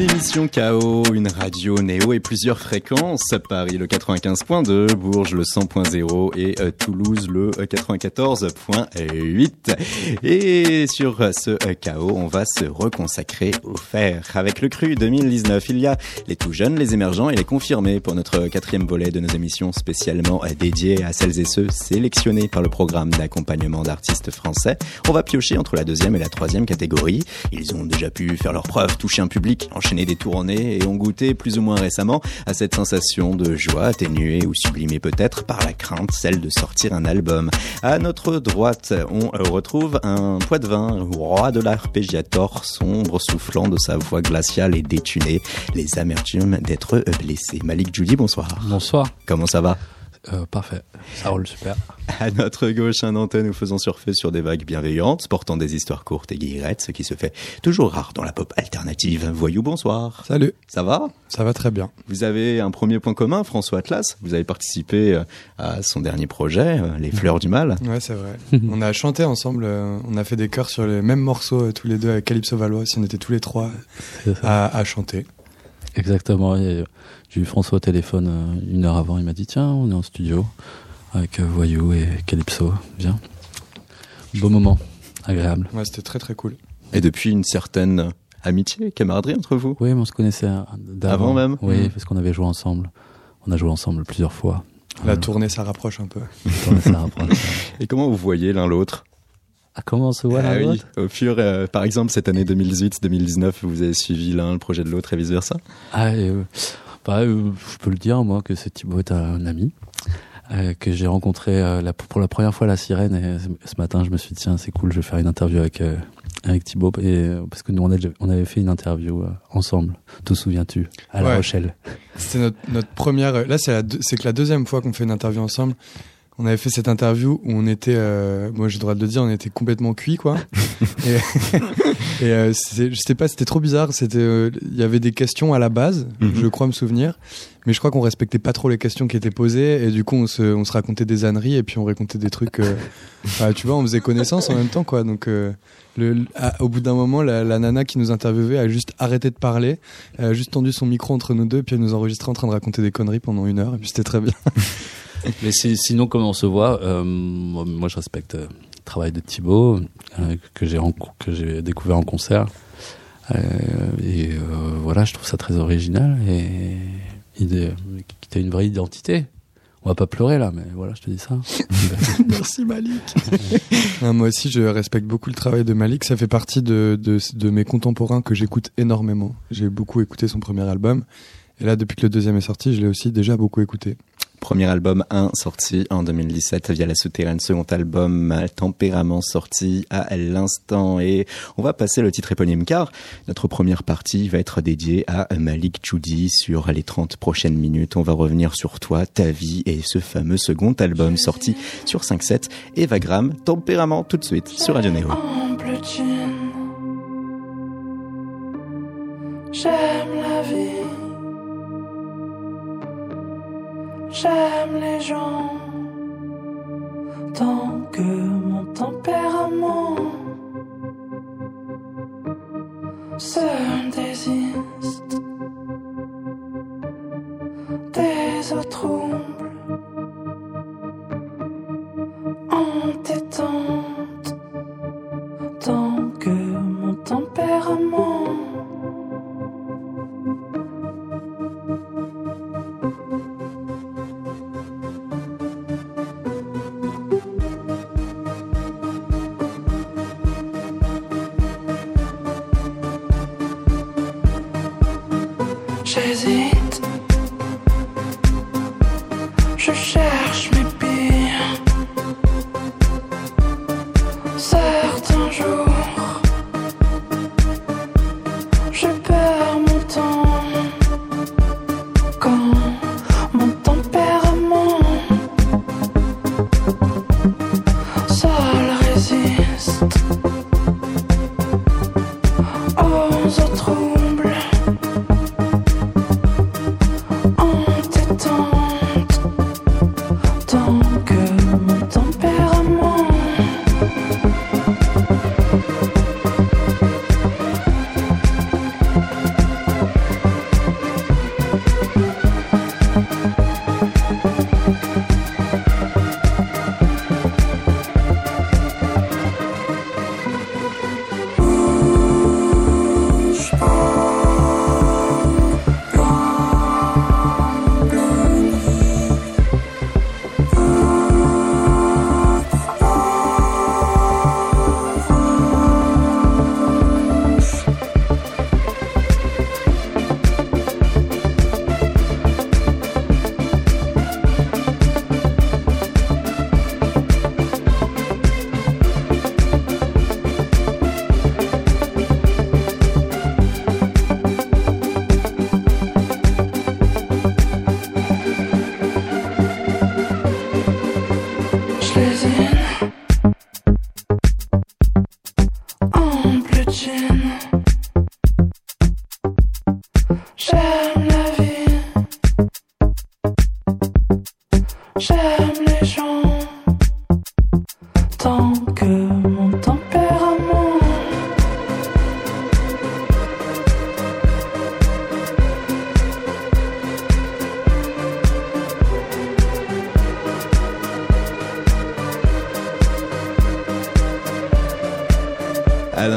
Une émission KO, une radio néo et plusieurs fréquences. Paris le 95.2, Bourges le 100.0 et euh, Toulouse le 94.8. Et sur ce euh, KO, on va se reconsacrer au fer. Avec le cru 2019, il y a les tout jeunes, les émergents et les confirmés pour notre quatrième volet de nos émissions spécialement euh, dédiées à celles et ceux sélectionnés par le programme d'accompagnement d'artistes français. On va piocher entre la deuxième et la troisième catégorie. Ils ont déjà pu faire leurs preuves, toucher un public, enchaîner des tournées et ont goûté plus ou moins récemment à cette sensation de joie atténuée ou sublimée peut-être par la crainte, celle de sortir un album. À notre droite, on retrouve un poids-de-vin, roi de l'arpégiator, sombre, soufflant de sa voix glaciale et détunée, les amertumes d'être blessé. Malik Judy, bonsoir. Bonsoir. Comment ça va? Euh, parfait, ça roule super. À notre gauche, un antenne, nous faisons surfer sur des vagues bienveillantes, portant des histoires courtes et guillerettes, ce qui se fait toujours rare dans la pop alternative. Voyou, bonsoir. Salut. Ça va? Ça va très bien. Vous avez un premier point commun, François Atlas. Vous avez participé euh, à son dernier projet, euh, Les Fleurs du Mal. Ouais, c'est vrai. on a chanté ensemble, on a fait des chœurs sur les mêmes morceaux tous les deux avec Calypso Valois, si on était tous les trois à, à chanter. Exactement. J'ai eu François au téléphone euh, une heure avant. Il m'a dit Tiens, on est en studio avec euh, Voyou et Calypso. Viens. Beau moment. Agréable. Ouais, c'était très très cool. Et depuis une certaine amitié, camaraderie entre vous? Oui, mais on se connaissait d'avant. Avant même? Oui, parce qu'on avait joué ensemble. On a joué ensemble plusieurs fois. La tournée, ça rapproche un peu. La tournée, ça rapproche. et comment vous voyez l'un l'autre? Ah, comment on se voit ah, l'un oui. Au fur, euh, par exemple, cette année 2018-2019, vous avez suivi l'un le projet de l'autre et vice versa Ah, euh, bah, euh, je peux le dire, moi, que c'est Thibaut est un ami. Euh, que j'ai rencontré la, pour la première fois la sirène et ce matin je me suis dit tiens c'est cool je vais faire une interview avec avec Thibaut et parce que nous on, a, on avait fait une interview ensemble te souviens-tu à La Ouais. Rochelle? C'était notre, notre première. Là, c'est c'est que la deuxième fois qu'on fait une interview ensemble. On avait fait cette interview où on était, euh, moi j'ai le droit de le dire, on était complètement cuit quoi. et et euh, je sais pas, c'était trop bizarre. C'était, euh, il y avait des questions à la base, Mhm. je crois me souvenir, mais je crois qu'on respectait pas trop les questions qui étaient posées et du coup on se, on se racontait des âneries et puis on racontait des trucs. euh, bah, tu vois, on faisait connaissance en même temps quoi. Donc euh, le, le- à- au bout d'un moment, la, la nana qui nous interviewait a juste arrêté de parler, elle a juste tendu son micro entre nous deux, puis elle nous enregistrait en train de raconter des conneries pendant une heure, et puis c'était très bien. mais si- sinon comment on se voit euh, moi, moi, je respecte euh, le travail de Thibaut euh, que j'ai renco- que j'ai découvert en concert Euh, et euh, voilà je trouve ça très original et qui a une vraie identité on va pas pleurer là mais voilà je te dis ça Merci Malik. moi aussi, je respecte beaucoup le travail de Malik. Ça fait partie de, de, de mes contemporains que j'écoute énormément. J'ai beaucoup écouté son premier album. Et là, depuis que le deuxième est sorti, je l'ai aussi déjà beaucoup écouté. Premier album 1 sorti en 2017 via La Souterraine, second album euh, Tempérament sorti à l'instant et on va passer le titre éponyme car notre première partie va être dédiée à Malik Choudi sur les 30 prochaines minutes. On va revenir sur toi, ta vie et ce fameux second album sorti sur 5-7 et Vagram Tempérament tout de suite sur Radio jean. J'aime la vie. J'aime les gens. Tant que mon tempérament se désiste des eaux troubles entêtantes tant que mon tempérament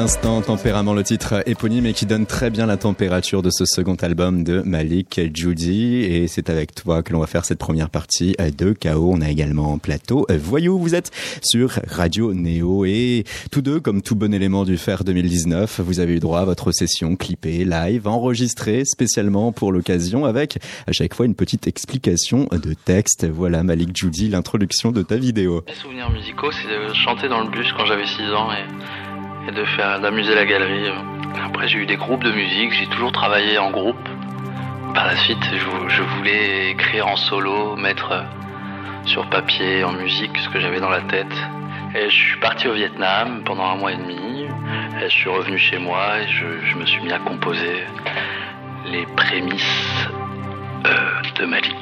l'instant, Tempérament, le titre éponyme et qui donne très bien la température de ce second album de Malik Judy. Et c'est avec toi que l'on va faire cette première partie de KO. On a également en plateau Voyou. Vous êtes sur Radio Néo et tous deux, comme tout bon élément du FER 2019, vous avez eu droit à votre session clippée, live, enregistrée spécialement pour l'occasion avec à chaque fois une petite explication de texte. Voilà Malik Judy, l'introduction de ta vidéo. Mes souvenirs musicaux, c'est de chanter dans le bus quand j'avais 6 ans et et de faire d'amuser la galerie. Après j'ai eu des groupes de musique, j'ai toujours travaillé en groupe. Par la suite je, voulais écrire en solo, mettre sur papier, en musique ce que j'avais dans la tête. Et je suis parti au Vietnam pendant un mois et demi. Et je suis revenu chez moi et je me suis mis à composer les prémices de Malik.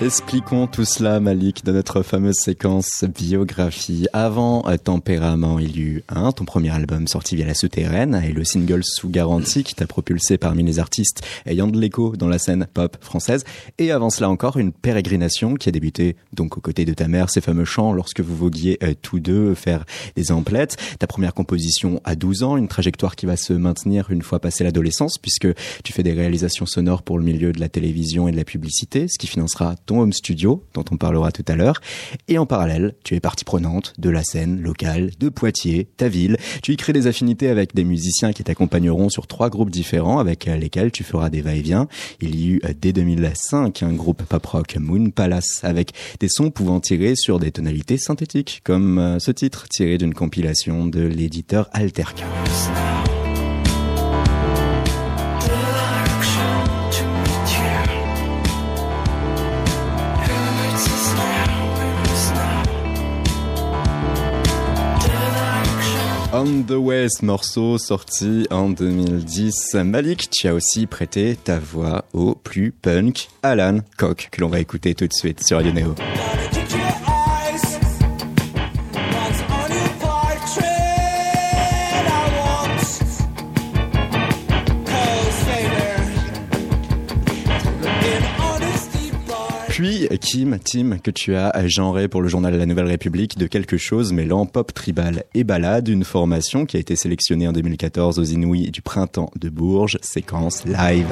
Expliquons tout cela, Malik, de notre fameuse séquence biographie. Avant euh, Tempérament, il y eut un, ton premier album sorti via la souterraine, et le single Sous garantie qui t'a propulsé parmi les artistes ayant de l'écho dans la scène pop française. Et avant cela encore, une pérégrination qui a débuté donc aux côtés de ta mère, ces fameux chants lorsque vous voguiez euh, tous deux faire des emplettes. Ta première composition à 12 ans, une trajectoire qui va se maintenir une fois passé l'adolescence, puisque tu fais des réalisations sonores pour le milieu de la télévision et de la publicité, ce qui financera ton home studio, dont on parlera tout à l'heure. Et en parallèle, tu es partie prenante de la scène locale de Poitiers, ta ville. Tu y crées des affinités avec des musiciens qui t'accompagneront sur trois groupes différents avec lesquels tu feras des va-et-vient. Il y eut dès 2005 un groupe pop rock Moon Palace avec des sons pouvant tirer sur des tonalités synthétiques, comme ce titre tiré d'une compilation de l'éditeur Alterca. On the West, morceau sorti en 2010. Malik, tu as aussi prêté ta voix au plus punk Alan Koch, que l'on va écouter tout de suite sur Radio Neo. Kim, Tim, que tu as genré pour le journal La Nouvelle République de quelque chose mêlant pop tribal et balade, une formation qui a été sélectionnée en 2014 aux Inouïs du printemps de Bourges, séquence live.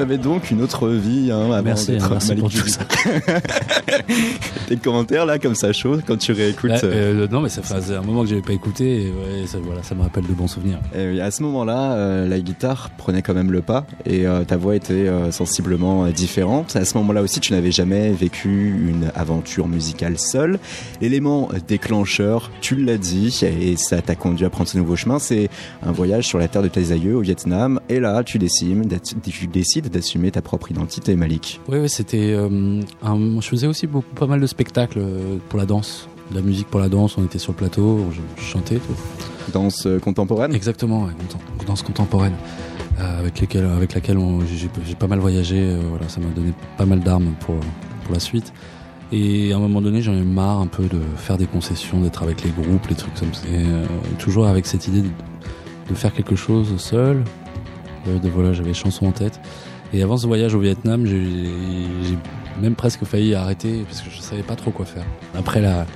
Tu avais donc une autre vie hein, avant merci, d'être merci Malik pour tout ça. Tes commentaires là comme ça chaud quand tu réécoutes. Là, euh, euh, non, mais ça faisait un moment que j'avais pas écouté. Et ouais, ça, voilà, ça me rappelle de bons souvenirs. Et à ce moment-là, euh, la guitare prenait quand même le pas et euh, ta voix était sensiblement différente. À ce moment-là aussi, tu n'avais jamais vécu une aventure musicale seule. L'élément déclencheur, tu l'as dit, et ça t'a conduit à prendre ce nouveau chemin, c'est un voyage sur la terre de tes aïeux au Vietnam. Et là, tu décides, tu décides d'assumer ta propre identité, Malik. Oui, oui, c'était. euh, je faisais aussi beaucoup, pas mal de spectacles euh, pour la danse, de la musique pour la danse. On était sur le plateau, je, je chantais. Tout. Danse euh, contemporaine? Exactement, ouais, danse contemporaine, euh, avec lesquelles, avec laquelle j'ai j'ai pas mal voyagé. euh, voilà, ça m'a donné pas mal d'armes pour pour la suite. Et à un moment donné, j'en ai marre un peu de faire des concessions, d'être avec les groupes, les trucs comme ça. Et, euh, toujours avec cette idée de, de faire quelque chose seul. De, de- voilà, j'avais chanson en tête. Et avant ce voyage au Vietnam, j'ai même presque failli arrêter parce que je savais pas trop quoi faire. Après la,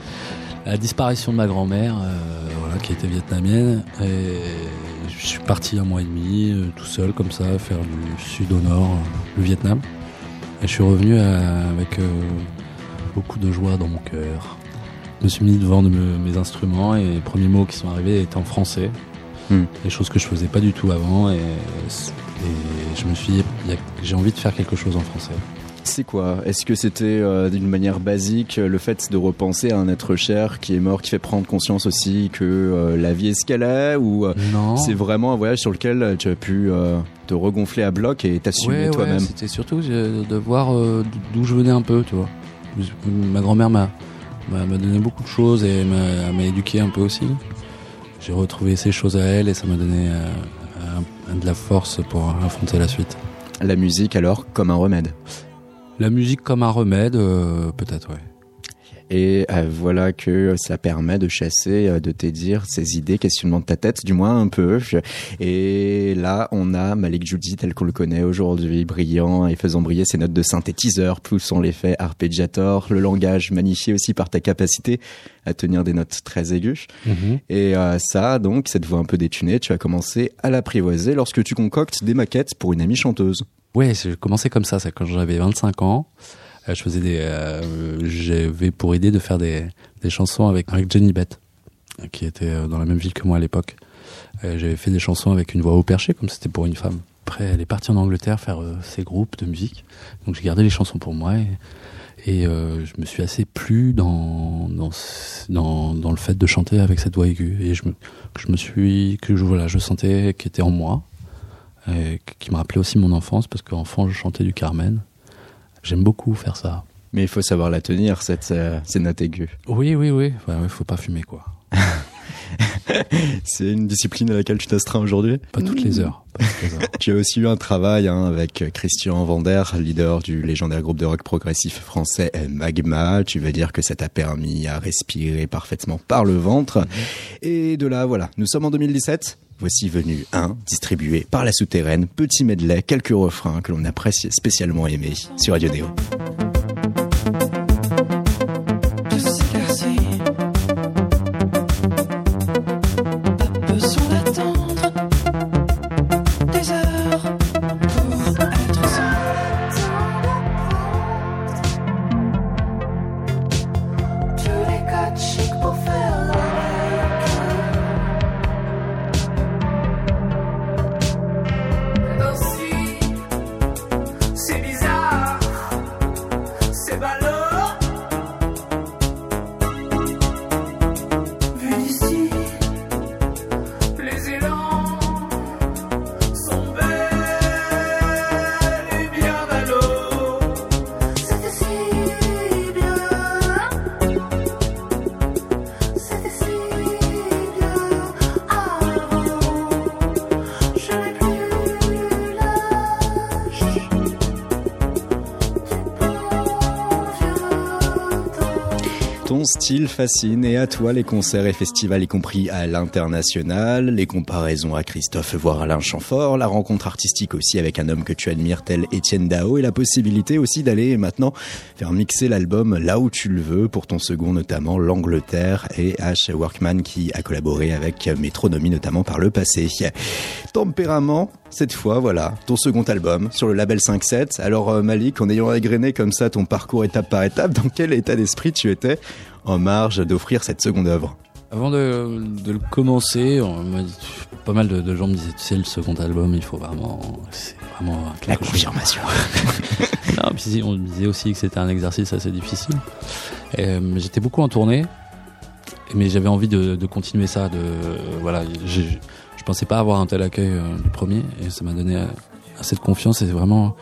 la disparition de ma grand-mère, euh, voilà, qui était vietnamienne, et je suis parti un mois et demi euh, tout seul comme ça, faire du sud au nord, euh, le Vietnam. Et je suis revenu euh, avec euh, beaucoup de joie dans mon cœur. Je me suis mis devant de me- mes instruments et les premiers mots qui sont arrivés étaient en français. Hmm. Des choses que je faisais pas du tout avant et, et je me suis dit, j'ai envie de faire quelque chose en français. C'est quoi? Est-ce que c'était euh, d'une manière basique le fait de repenser à un être cher qui est mort, qui fait prendre conscience aussi que euh, la vie est ce qu'elle est Ou euh, c'est vraiment un voyage sur lequel tu as pu te regonfler à bloc et t'assumer Ouais, ouais, toi-même? c'était surtout de voir d'où je venais un peu, tu vois. Ma grand-mère m'a donné beaucoup de choses et m'a éduqué un peu aussi. J'ai retrouvé ces choses à elle et ça m'a donné de la force pour affronter la suite. La musique alors comme un remède. La musique comme un remède, euh, peut-être, ouais. Et euh, voilà que ça permet de chasser, euh, de t'aider ces idées, questionnements de ta tête, du moins un peu. Et là, on a Malik Judy tel qu'on le connaît aujourd'hui, brillant et faisant briller ses notes de synthétiseur, poussant l'effet arpeggiator, le langage magnifié aussi par ta capacité à tenir des notes très aiguës. Et euh, ça, donc, cette voix un peu détunée, tu as commencé à l'apprivoiser lorsque tu concoctes des maquettes pour une amie chanteuse. Ouais, j'ai commencé comme ça, c'est quand j'avais 25 ans. Euh, je faisais des, euh, j'avais pour idée de faire des, des chansons avec, avec Jenny Bett, qui était euh, dans la même ville que moi à l'époque. J'avais fait des chansons avec une voix au perché, comme c'était pour une femme. Après, elle est partie en Angleterre faire ses groupes de musique. Donc j'ai gardé les chansons pour moi et, et euh, je me suis assez plu dans, dans, dans, dans le fait de chanter avec cette voix aiguë. Et je me, je me suis, que je, voilà, je sentais qu'elle était en moi. Et qui me rappelait aussi mon enfance, parce qu'enfant, je chantais du Carmen. J'aime beaucoup faire ça. Mais il faut savoir la tenir, cette, euh, ces notes aiguës. Oui, oui, oui. Ouais, ouais, faut pas fumer, quoi. C'est une discipline à laquelle tu t'astreins aujourd'hui? Pas toutes les heures. Tu as aussi eu un travail hein, avec Christian Vander, leader du légendaire groupe de rock progressif français euh, Magma. Tu veux dire que ça t'a permis à respirer parfaitement par le ventre. Et de là, voilà, nous sommes en 2017. Voici venu un, distribué par la souterraine, petit medley, quelques refrains que l'on apprécie spécialement aimés sur Radio Néo. Fascine et à toi les concerts et festivals y compris à l'international, les comparaisons à Christophe voire Alain Chamfort, la rencontre artistique aussi avec un homme que tu admires tel Étienne Dao et la possibilité aussi d'aller maintenant faire mixer l'album là où tu le veux pour ton second notamment l'Angleterre et H. Workman qui a collaboré avec Métronomie notamment par le passé. Tempérament, cette fois voilà, ton second album sur le label 5-7. Alors euh, Malik, en ayant égrené comme ça ton parcours étape par étape, dans quel état d'esprit tu étais en marge d'offrir cette seconde œuvre Avant de, de le commencer, on dit- pas mal de, de gens me disaient, tu sais, le second album, il faut vraiment, c'est vraiment La confirmation. Non, puis on me disait aussi que c'était un exercice assez difficile. Euh, j'étais beaucoup en tournée, mais j'avais envie de, de continuer ça. De euh, voilà, j'ai- je pensais pas avoir un tel accueil euh, du premier, et ça m'a donné euh, assez de confiance. Et vraiment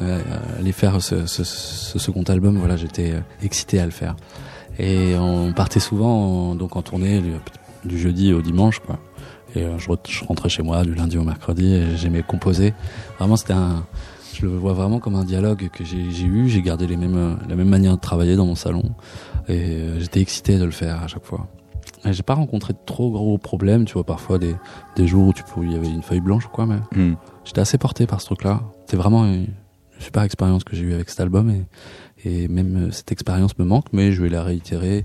euh, aller faire ce, ce- ce second album, voilà, j'étais excité à le faire. Et on partait souvent en- donc en tournée du, du jeudi au dimanche, quoi. Et euh, je, re- je rentrais chez moi du lundi au mercredi et j'aimais composer. Vraiment, c'était un, je le vois vraiment comme un dialogue que j'ai eu. J'ai gardé les mêmes, la même manière de travailler dans mon salon et euh, j'étais excité de le faire à chaque fois. J'ai pas rencontré de trop gros problèmes, tu vois, parfois des, des jours où tu peux, il y avait une feuille blanche ou quoi, mais Hmm. j'étais assez porté par ce truc-là. C'était vraiment une super expérience que j'ai eue avec cet album et, et même euh, cette expérience me manque, mais je vais la réitérer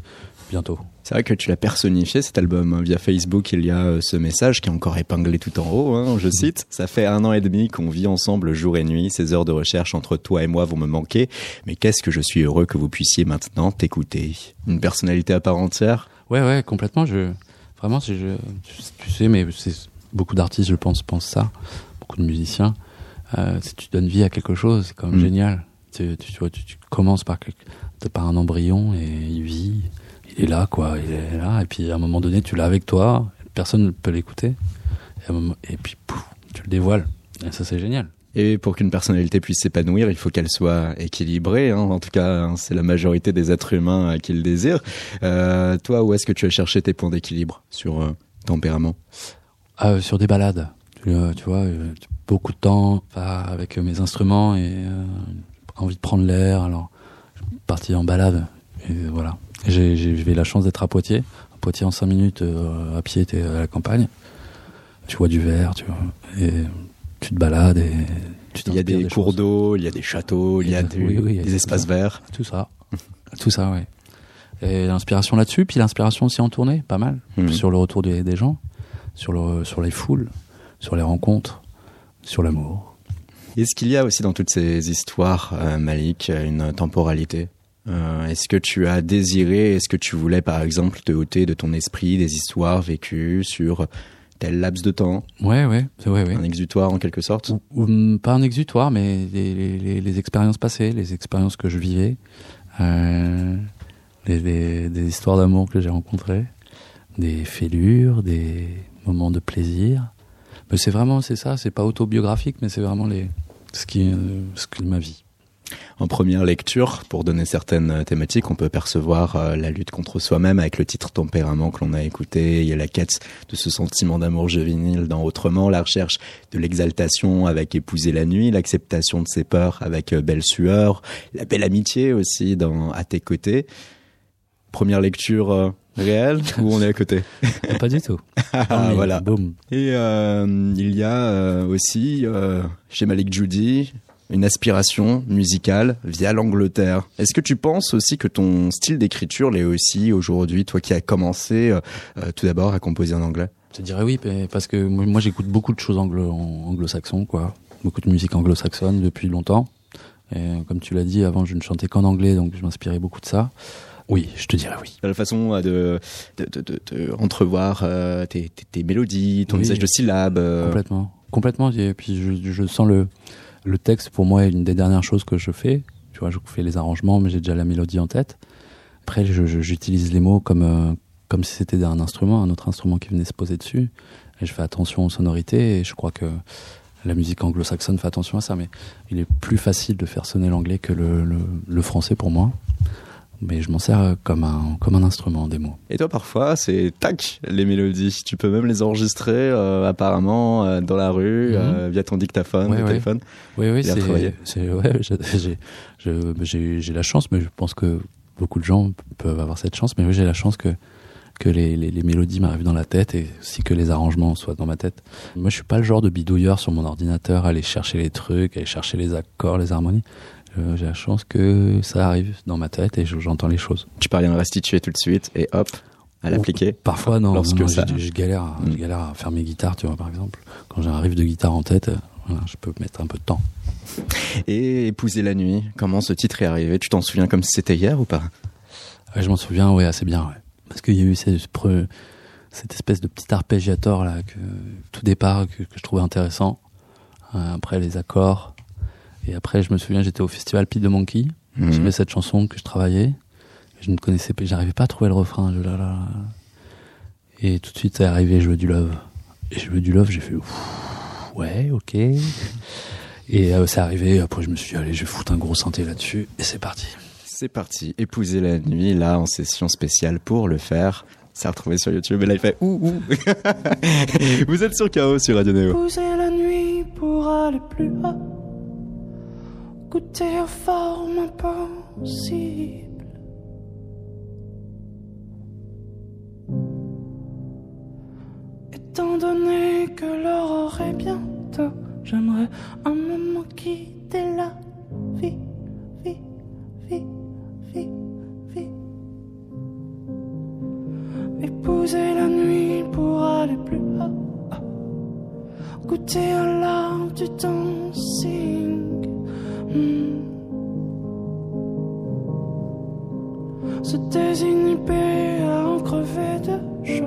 bientôt. C'est vrai que tu l'as personnifié cet album hein. via Facebook. Il y a euh, ce message qui est encore épinglé tout en haut. hein, je cite Ça fait un an et demi qu'on vit ensemble jour et nuit. Ces heures de recherche entre toi et moi vont me manquer. Mais qu'est-ce que je suis heureux que vous puissiez maintenant t'écouter. Une personnalité à part entière. Ouais, ouais, complètement. Je, vraiment, je, tu sais, mais c'est beaucoup d'artistes, je pense, pensent ça. Beaucoup de musiciens. Euh, si tu donnes vie à quelque chose, c'est quand même Mm. génial. Tu, tu, tu vois, tu, tu commences par, par un embryon et il vit. Il est là, quoi. Il est là. Et puis, à un moment donné, tu l'as avec toi. Personne ne peut l'écouter. Et, moment- puis, pouf, tu le dévoiles. Et ça, c'est génial. Et pour qu'une personnalité puisse s'épanouir, il faut qu'elle soit équilibrée. hein. En tout cas, hein, c'est la majorité des êtres humains euh, qui le désirent. Euh, toi, où est-ce que tu as cherché tes points d'équilibre sur euh, tempérament? Euh, sur des balades. Tu vois, euh, beaucoup de temps avec mes instruments et envie de prendre l'air. Alors, je suis parti en balade. Et voilà. J'ai eu la chance d'être à Poitiers. À Poitiers, en 5 minutes, euh, à pied, t'es à la campagne. Tu vois du verre, tu vois. Et tu te balades et tu Il y a des, cours d'eau, il y a des châteaux, il y a Oui, du- oui, oui, il y a des espaces ça. verts. Tout ça. Tout ça, oui. Et l'inspiration là-dessus, puis l'inspiration aussi en tournée, pas mal. Mhm. Sur le retour des, des gens, sur, le, sur les foules, sur les rencontres, sur l'amour. Est-ce qu'il y a aussi dans toutes ces histoires, euh, Malik, une temporalité Euh, Est-ce que tu as désiré, est-ce que tu voulais par exemple te ôter de ton esprit des histoires vécues sur tel laps de temps, Ouais, ouais, ouais, ouais. un exutoire en quelque sorte? Ou, ou, hum, pas un exutoire, mais les, les- les- les expériences passées, les expériences que je vivais, euh, les- des histoires d'amour que j'ai rencontrées, des fêlures, des moments de plaisir. Mais c'est vraiment, c'est ça, c'est pas autobiographique, mais c'est vraiment les, ce qui, euh, ma vie. En première lecture, pour donner certaines euh, thématiques, on peut percevoir euh, la lutte contre soi-même avec le titre Tempérament que l'on a écouté. Il y a la quête de ce sentiment d'amour juvénile dans Autrement, la recherche de l'exaltation avec Épouser la nuit, l'acceptation de ses peurs avec Belle sueur, la belle amitié aussi dans À tes côtés. Première lecture réelle ou on est à côté pas du tout. Ah, Mais voilà. Et euh, il y a euh, aussi euh, chez Malik Judy une aspiration musicale via l'Angleterre. Est-ce que tu penses aussi que ton style d'écriture l'est aussi aujourd'hui, toi qui as commencé euh, euh, tout d'abord à composer en anglais? Je dirais oui, parce que moi, j'écoute beaucoup de choses anglo, anglo-saxons, quoi. Beaucoup de musique anglo-saxonne depuis longtemps. Et comme tu l'as dit, avant, je ne chantais qu'en anglais, donc je m'inspirais beaucoup de ça. Oui, je te dirais oui. La façon euh, de, de, de, de- de entrevoir euh, tes, tes, tes mélodies, ton Oui. usage de syllabes. euh, Complètement. Complètement. Et puis, je, je sens le, le texte, pour moi, est une des dernières choses que je fais. Tu vois, je fais les arrangements, mais j'ai déjà la mélodie en tête. Après, je- je- j'utilise les mots comme, euh, comme si c'était un instrument, un autre instrument qui venait se poser dessus. Et je fais attention aux sonorités. Et je crois que la musique anglo-saxonne fait attention à ça. Mais il est plus facile de faire sonner l'anglais que le, le, le français pour moi. Mais je m'en sers euh, comme un, comme un instrument, des mots. Et toi, parfois, c'est tac, les mélodies. Tu peux même les enregistrer euh, apparemment euh, dans la rue, Mhm. via ton dictaphone, Ouais, téléphone. Oui, oui, c'est, ouais, j'ai, la chance, mais je pense que beaucoup de gens peuvent avoir cette chance, mais oui, j'ai la chance que, que les, les, les mélodies m'arrivent dans la tête et aussi que les arrangements soient dans ma tête. Moi, je suis pas le genre de bidouilleur sur mon ordinateur, aller chercher les trucs, aller chercher les accords, les harmonies. Euh, j'ai la chance que ça arrive dans ma tête et je- j'entends les choses. Tu parviens à restituer tout de suite et hop, à l'appliquer. Parfois, non, Lorsque non, non, ça- je, galère, Mm. galère à faire mes guitares, tu vois, par exemple. Quand j'ai un riff de guitare en tête, euh, voilà, je peux mettre un peu de temps. Et Épouser la nuit, comment ce titre est arrivé? Tu t'en souviens comme si c'était hier ou pas? Ouais, je m'en souviens, ouais, assez bien, ouais. Parce qu'il y a eu cette espèce de petit arpégiateur là, que, tout départ, que, que je trouvais intéressant. Euh, après les accords. Et après, je me souviens, j'étais au festival Pete de Monkey. Mhm. J'aimais cette chanson que je travaillais. Je ne connaissais pas, j'arrivais pas à trouver le refrain. Je, là, là, là. Et tout de suite, c'est arrivé, je veux du love. Et je veux du love, j'ai fait, Ouf, ouais, ok. Et euh, c'est arrivé, après je me suis dit, allez, je vais foutre un gros synthé là-dessus. Et c'est parti. C'est parti, Épouser la nuit, là en session spéciale pour le faire. C'est retrouvé sur YouTube et là il fait ouh ouh. Vous êtes sur KO sur Radio Néo. Pousser la nuit pour aller plus haut. Goûter aux formes impossibles. Étant donné que l'aurore est bientôt, j'aimerais un moment quitter la vie, vie, vie, vie, vie. Épouser la nuit pour aller plus haut. Goûter à l'art du dancing. Se désinhiber à en crever de chaud.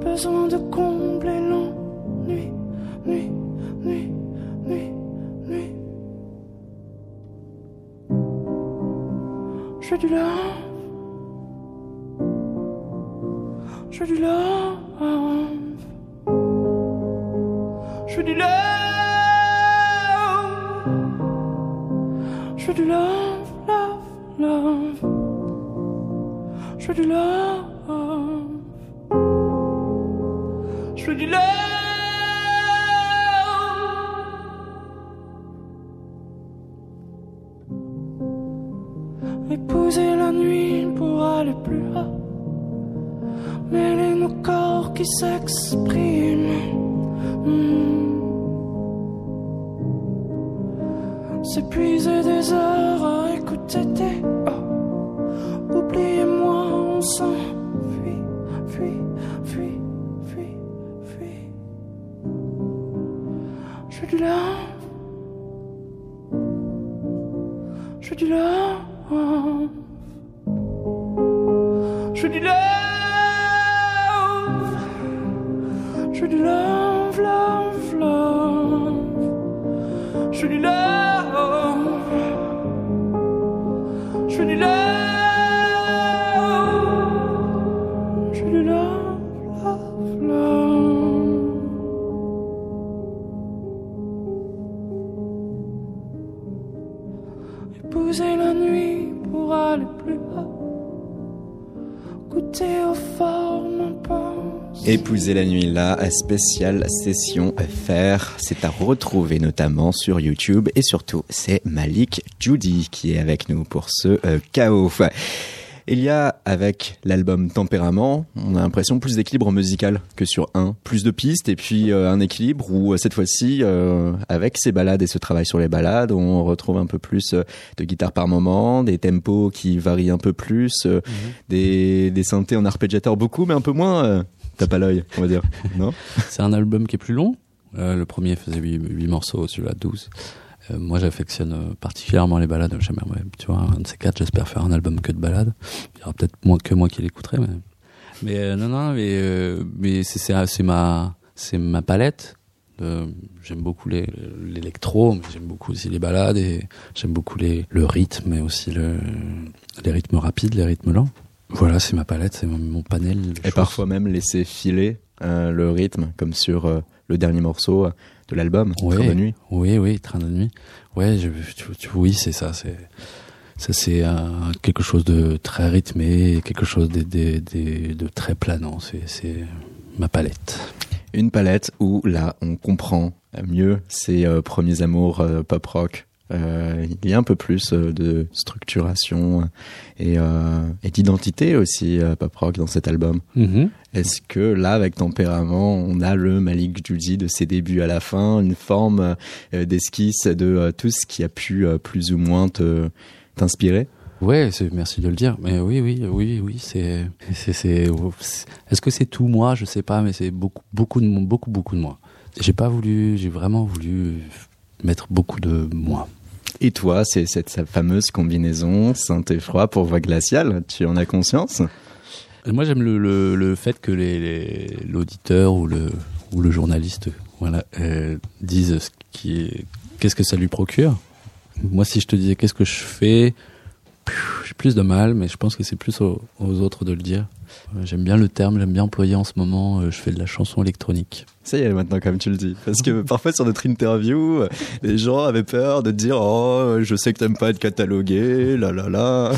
Besoin de combler l'ennui. Nuit, nuit, nuit, nuit. Je du love. Je du love. Je du love. Je veux du love. Je veux du love. La nuit là, spéciale session faire, c'est à retrouver notamment sur YouTube et surtout c'est Malik Judy qui est avec nous pour ce euh, chaos. Il y a avec l'album Tempérament, on a l'impression plus d'équilibre musical que sur un, plus de pistes et puis euh, un équilibre où euh, cette fois-ci euh, avec ces balades et ce travail sur les balades, on retrouve un peu plus de guitare par moment, des tempos qui varient un peu plus, euh, des, des synthés en arpégiateur beaucoup mais un peu moins. Tape à l'œil, on va dire. Non? C'est un album qui est plus long. Euh, le premier faisait 8, morceaux, celui-là 12. Euh, moi, j'affectionne euh, particulièrement les balades. Tu vois, un de ces quatre, j'espère faire un album que de balades. Il y aura peut-être moins que moi qui l'écouterai, mais, non, non, mais, c'est, ma, palette. J'aime beaucoup l'électro, mais j'aime beaucoup aussi les balades et j'aime beaucoup le rythme, mais aussi le, les rythmes rapides, les rythmes lents. Voilà, c'est ma palette, c'est mon, mon panel. Et parfois même laisser filer euh, le rythme, comme sur euh, le dernier morceau euh, de l'album, Ouais. Train de nuit. Oui, oui, train de nuit. Ouais, je, tu, tu- oui, c'est ça. C'est ça, c'est un- quelque chose de très rythmé, quelque chose de, de, de, de très planant. C'est, ma palette. Une palette où là on comprend mieux ses euh, premiers amours pop rock. Euh, il y a un peu plus euh, de structuration et, euh, et d'identité aussi euh, pop rock dans cet album. Est-ce que là, avec Tempérament, on a le Malik Judy de ses débuts à la fin, une forme d'esquisse de tout ce qui a pu plus ou moins t'inspirer? Ouais, merci de le dire. Mais oui, oui, oui, oui, c'est, est-ce que c'est tout moi? Je sais pas, mais c'est beaucoup, beaucoup de, beaucoup, beaucoup de moi. J'ai pas voulu, j'ai vraiment voulu mettre beaucoup de moi. Et toi, c'est cette fameuse combinaison synthé froid pour voix glaciale. Tu en as conscience? Et Moi, j'aime le, le, fait que les, les- l'auditeur ou le, ou le journaliste voilà, euh, dise ce qui est, qu'est-ce que ça lui procure. Moi, si je te disais qu'est-ce que je fais, j'ai plus de mal, mais je pense que c'est plus aux autres de le dire. J'aime bien le terme, j'aime bien employer en ce moment, euh, je fais de la chanson électronique. Ça y est, maintenant, comme tu le dis. Parce que parfois, sur notre interview, euh, les gens avaient peur de dire Oh, je sais que t'aimes pas être catalogué, là là là.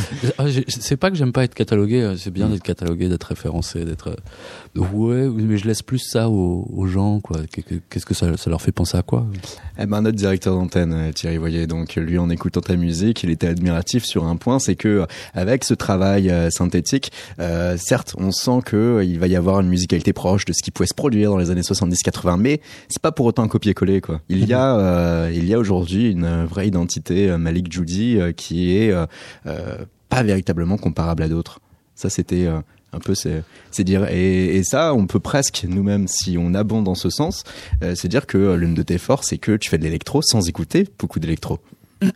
C'est pas que j'aime pas être catalogué, euh, c'est bien d'être catalogué, d'être référencé, d'être. Ouais, mais je laisse plus ça aux, aux gens, quoi. Qu'est- Qu'est-ce que ça, ça leur fait penser à quoi? Eh ben, notre directeur d'antenne, Thierry Voyer, donc lui, en écoutant ta musique, il était admiratif sur un point, c'est que avec ce travail synthétique, euh, certes, on sent que euh, il va y avoir une musicalité proche de ce qui pouvait se produire dans les années 70-80, mais c'est pas pour autant un copier-coller, quoi. Il y a, euh, a aujourd'hui une vraie identité euh, Malik Judy qui est pas véritablement comparable à d'autres. Ça, c'était un peu, c'est dire. Et, ça, on peut presque nous-mêmes, si on abonde dans ce sens, euh, c'est dire que l'une de tes forces, c'est que tu fais de l'électro sans écouter beaucoup d'électro.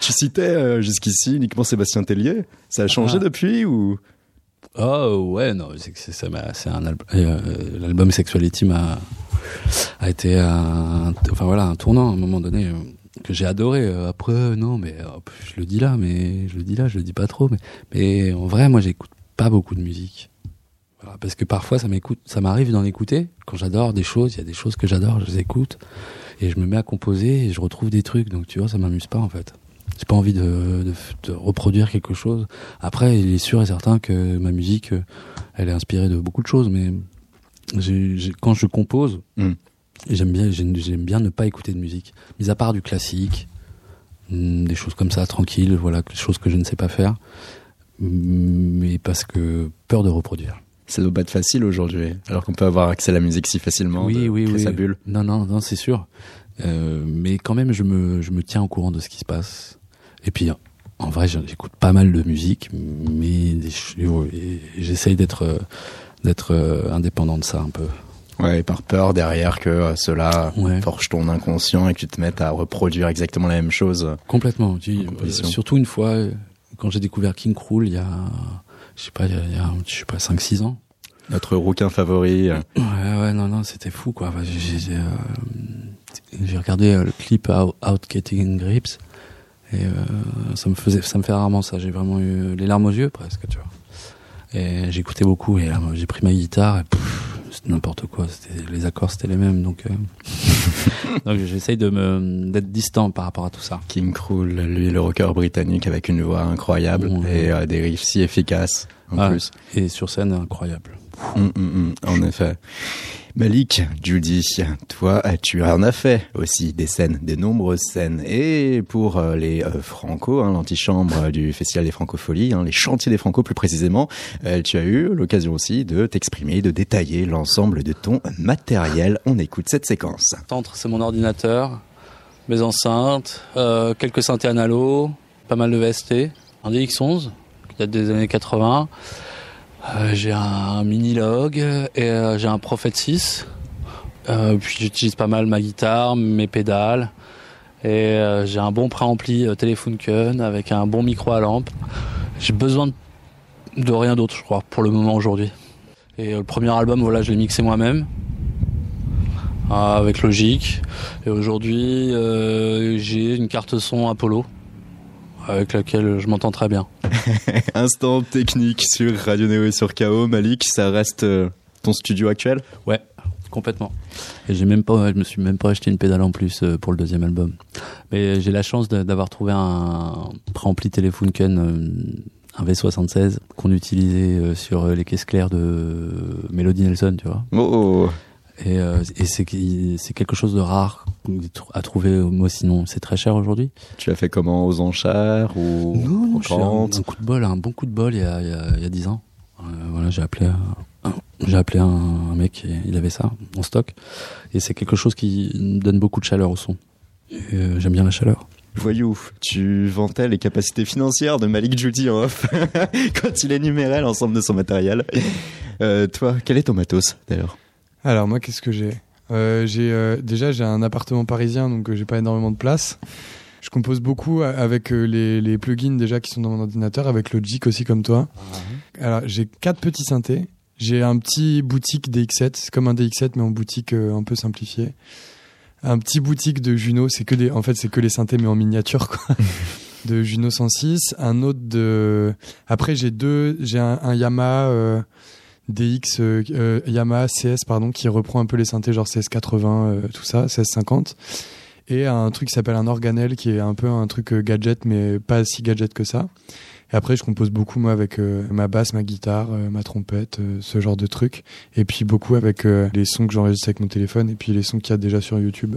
tu citais euh, jusqu'ici uniquement Sébastien Tellier. Ça a changé Ah. depuis ou? Oh ouais, non, c'est un album. euh, L'album Sexuality m'a a été un, enfin voilà, un tournant à un moment donné euh, que j'ai adoré. Euh, Après, euh, non, mais euh, je le dis là, mais je le dis là, je le dis pas trop. Mais, mais en vrai, moi, j'écoute pas beaucoup de musique. Voilà, parce que parfois, ça m'écoute, ça m'arrive d'en écouter quand j'adore des choses. Il y a des choses que j'adore, je les écoute et je me mets à composer et je retrouve des trucs. Donc tu vois, ça m'amuse pas en fait. J'ai pas envie de, de, de reproduire quelque chose. Après, il est sûr et certain que ma musique, euh, elle est inspirée de beaucoup de choses, mais j'ai- j'ai- quand je compose, Mm. j'aime bien, j'aime bien ne pas écouter de musique, mis à part du classique, mm, des choses comme ça, tranquilles, voilà, des choses que je ne sais pas faire, mm, mais parce que peur de reproduire. Ça doit pas être facile aujourd'hui, alors qu'on peut avoir accès à la musique si facilement. oui, de oui, créer oui. sa bulle. Non, non, non, c'est sûr. Euh, mais quand même, je me, je me tiens au courant de ce qui se passe. Et puis, en vrai, j'écoute pas mal de musique, mais j'essaye d'être, d'être euh, indépendant de ça un peu. Ouais, et par peur derrière que euh, cela Ouais. forge ton inconscient et que tu te mettes à reproduire exactement la même chose. Complètement. Tu- surtout une fois, quand j'ai découvert King Cruel, il y a, je sais pas, il y a, il y a, je sais pas, 5-6 ans. Notre rouquin favori. euh, Ouais, ouais, non, non, c'était fou, quoi. Enfin, J'ai j'ai, euh, j'ai regardé euh, le clip Out, Out Getting Grips et euh, ça me faisait, ça me fait rarement ça. J'ai vraiment eu les larmes aux yeux presque, tu vois. Et j'écoutais beaucoup et j'ai pris ma guitare et c'était n'importe quoi. C'était les accords, c'était les mêmes, donc euh, donc j'essaye de me d'être distant par rapport à tout ça. King Cruel, lui, le rocker britannique avec une voix incroyable et euh, des riffs si efficaces en Ah, plus. Et sur scène, incroyable. Hum, hum, hum, en effet. Malik, Judy, toi, tu en as fait aussi des scènes, des nombreuses scènes. Et pour euh, les euh, Franco, hein, l'antichambre du Festival des Francopholies, hein, les chantiers des Franco plus précisément, euh, tu as eu l'occasion aussi de t'exprimer, de détailler l'ensemble de ton matériel. On écoute cette séquence. C'est mon ordinateur, mes enceintes, euh, quelques synthés analo, pas mal de VST, un DX11 qui date des années 80. Euh, j'ai un mini log et euh, j'ai un Prophet 6. Euh, puis j'utilise pas mal ma guitare, mes pédales. Et j'ai un bon préampli euh, Telefunken avec un bon micro à lampe. J'ai besoin de, rien d'autre, je crois, pour le moment aujourd'hui. Et le premier album, voilà, je l'ai mixé moi-même avec Logic. Et aujourd'hui, euh, j'ai une carte son Apollo avec laquelle je m'entends très bien. Instant technique sur Radio Néo et sur KO. Malik, ça reste euh, ton studio actuel? Ouais, complètement. Et j'ai même pas, je me suis même pas acheté une pédale en plus euh, pour le deuxième album. Mais j'ai la chance d'avoir trouvé un préampli Telefunken, un V76 qu'on utilisait sur les caisses claires de Melody Nelson, tu vois. Oh, Et, euh, et c'est quelque chose de rare à trouver. Moi, sinon, c'est très cher aujourd'hui. tu as fait comment? Aux enchères ou Non, aux j'ai un, un coup de bol, un bon coup de bol il y a, il y a, il y a 10 ans. Euh, voilà, j'ai appelé, un, un- j'ai appelé un, un mec, et il avait ça en stock. Et c'est quelque chose qui donne beaucoup de chaleur au son. Et, euh, J'aime bien la chaleur. Voyou, tu vantais les capacités financières de Malik Judy en off quand il énumérait l'ensemble de son matériel. Toi, quel est ton matos d'ailleurs? Alors moi, qu'est-ce que j'ai? Euh, J'ai euh, déjà j'ai un appartement parisien, donc euh, j'ai pas énormément de place. Je compose beaucoup avec euh, les, les plugins déjà qui sont dans mon ordinateur, avec Logic aussi comme toi. Alors j'ai quatre petits synthés. J'ai un petit boutique DX7, c'est comme un DX7 mais en boutique euh, un peu simplifié. Un petit boutique de Juno, c'est que des, en fait c'est que les synthés mais en miniature quoi. de Juno 106, un autre de. Après j'ai deux, j'ai un, un Yamaha euh, DX euh, euh, Yamaha CS pardon qui reprend un peu les synthés genre CS80 euh, tout ça, CS50 et un truc qui s'appelle un organel qui est un peu un truc gadget mais pas si gadget que ça. Et après, je compose beaucoup, moi, avec ma basse, ma guitare, ma trompette, ce genre de trucs. Et puis beaucoup avec les sons que j'enregistre avec mon téléphone et puis les sons qu'il y a déjà sur YouTube.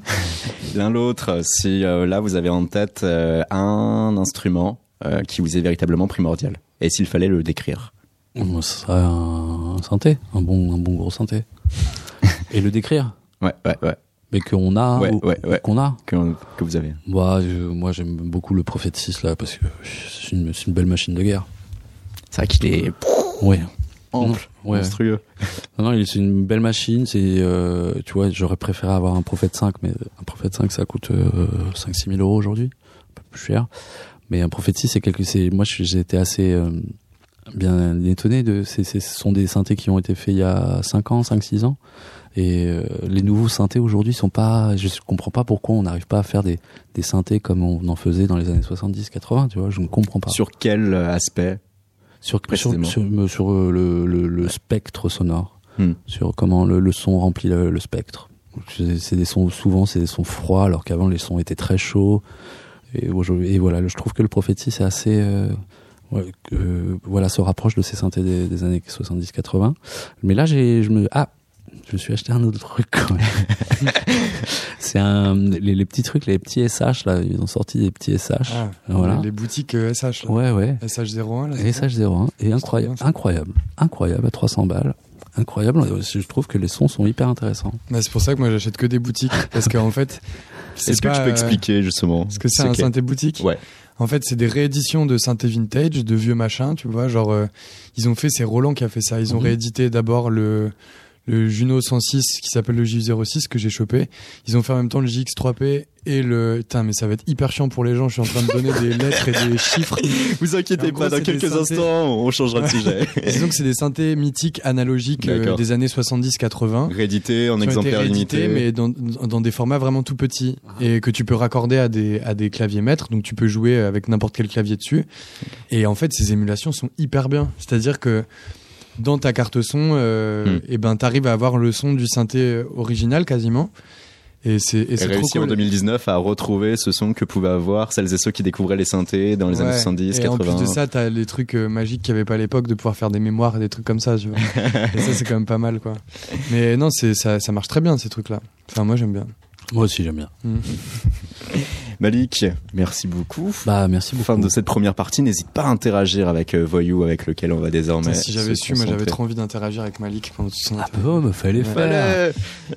L'un l'autre, si là vous avez en tête un instrument qui vous est véritablement primordial, et s'il fallait le décrire. Moi, ce serait un, synthé, un bon, un bon gros synthé. Et le décrire, Ouais, ouais, ouais, mais qu'on a, Ouais, ou- ouais, ouais. qu'on a. que, que vous avez. Bah, je- moi, j'aime beaucoup le Prophet 6 là parce que c'est une, une belle machine de guerre. C'est vrai qu'il est Oui. ample, Ouais. monstrueux. Non, non, c'est une belle machine. C'est, euh, tu vois, j'aurais préféré avoir un Prophet 5, mais un Prophet 5, ça coûte euh, 5-6 000 euros aujourd'hui, un peu plus cher. Mais un Prophet 6, c'est quelque, c'est, moi, été assez euh, bien étonné de, c'est, c'est- ce sont des synthés qui ont été faits il y a 5 ans, 5-6 ans. Et euh, les nouveaux synthés aujourd'hui sont pas, je comprends pas pourquoi on n'arrive pas à faire des, des synthés comme on en faisait dans les années 70-80, tu vois, je ne comprends pas. Sur quel euh, aspect Sur, sur, sur, sur, euh, le, le, le spectre sonore, Hmm. sur comment le, le son remplit le, le spectre. C'est des sons souvent c'est des sons froids alors qu'avant les sons étaient très chauds. Et, et voilà, je trouve que le prophétie c'est assez euh, voilà se rapproche de ces synthés des, des années 70-80. Mais là j'ai je me ah je me suis acheté un autre truc quand même. c'est un les, les petits trucs, les petits SH là, ils ont sorti des petits SH. Ah, voilà. Les, les boutiques euh, SH. Là. Ouais ouais. SH01 là. c'est ça SH01 et incroyable, incroyable, incroyable à 300 balles. Incroyable, je trouve que les sons sont hyper intéressants. Bah, c'est pour ça que moi j'achète que des boutiques parce qu'en fait. c'est Est-ce que tu peux euh, expliquer justement Ce que c'est un synthé boutique Ouais. En fait, c'est des rééditions de synthé vintage, de vieux machins, tu vois. Genre, euh, ils ont fait, c'est Roland qui a fait ça. Ils ont Mhm. réédité d'abord le, le Juno 106 qui s'appelle le J06 que j'ai chopé. Ils ont fait en même temps le JX3P et le. Putain, mais ça va être hyper chiant pour les gens. Je suis en train de donner des lettres et des chiffres. Vous inquiétez gros, pas, dans quelques synthés. instants, on changera de sujet. Disons que c'est des synthés mythiques analogiques euh, des années 70-80. Réédité en qui ont été exemplaire réédités, limité. mais dans, dans des formats vraiment tout petits et que tu peux raccorder à des à des claviers maîtres donc tu peux jouer avec n'importe quel clavier dessus et en fait ces émulations sont hyper bien c'est-à-dire que dans ta carte son euh, Hmm. et ben t'arrives à avoir le son du synthé original quasiment et c'est et Et réussi en cool 2019 à retrouver ce son que pouvaient avoir celles et ceux qui découvraient les synthés dans les années Ouais. 70, et 80. en plus de ça t'as les trucs euh, magiques qu'il y avait pas à l'époque de pouvoir faire des mémoires et des trucs comme ça tu vois et ça c'est quand même pas mal quoi mais non c'est ça ça marche très bien ces trucs là enfin moi j'aime bien Moi aussi j'aime bien. Malik, merci beaucoup. Bah merci beaucoup. Fin de cette première partie, n'hésite pas à interagir avec euh, Voyou, avec lequel on va désormais. Putain, si j'avais su, moi j'avais trop envie d'interagir avec Malik pendant tout son Ah bah, mais fallait Ouais. faire. Allez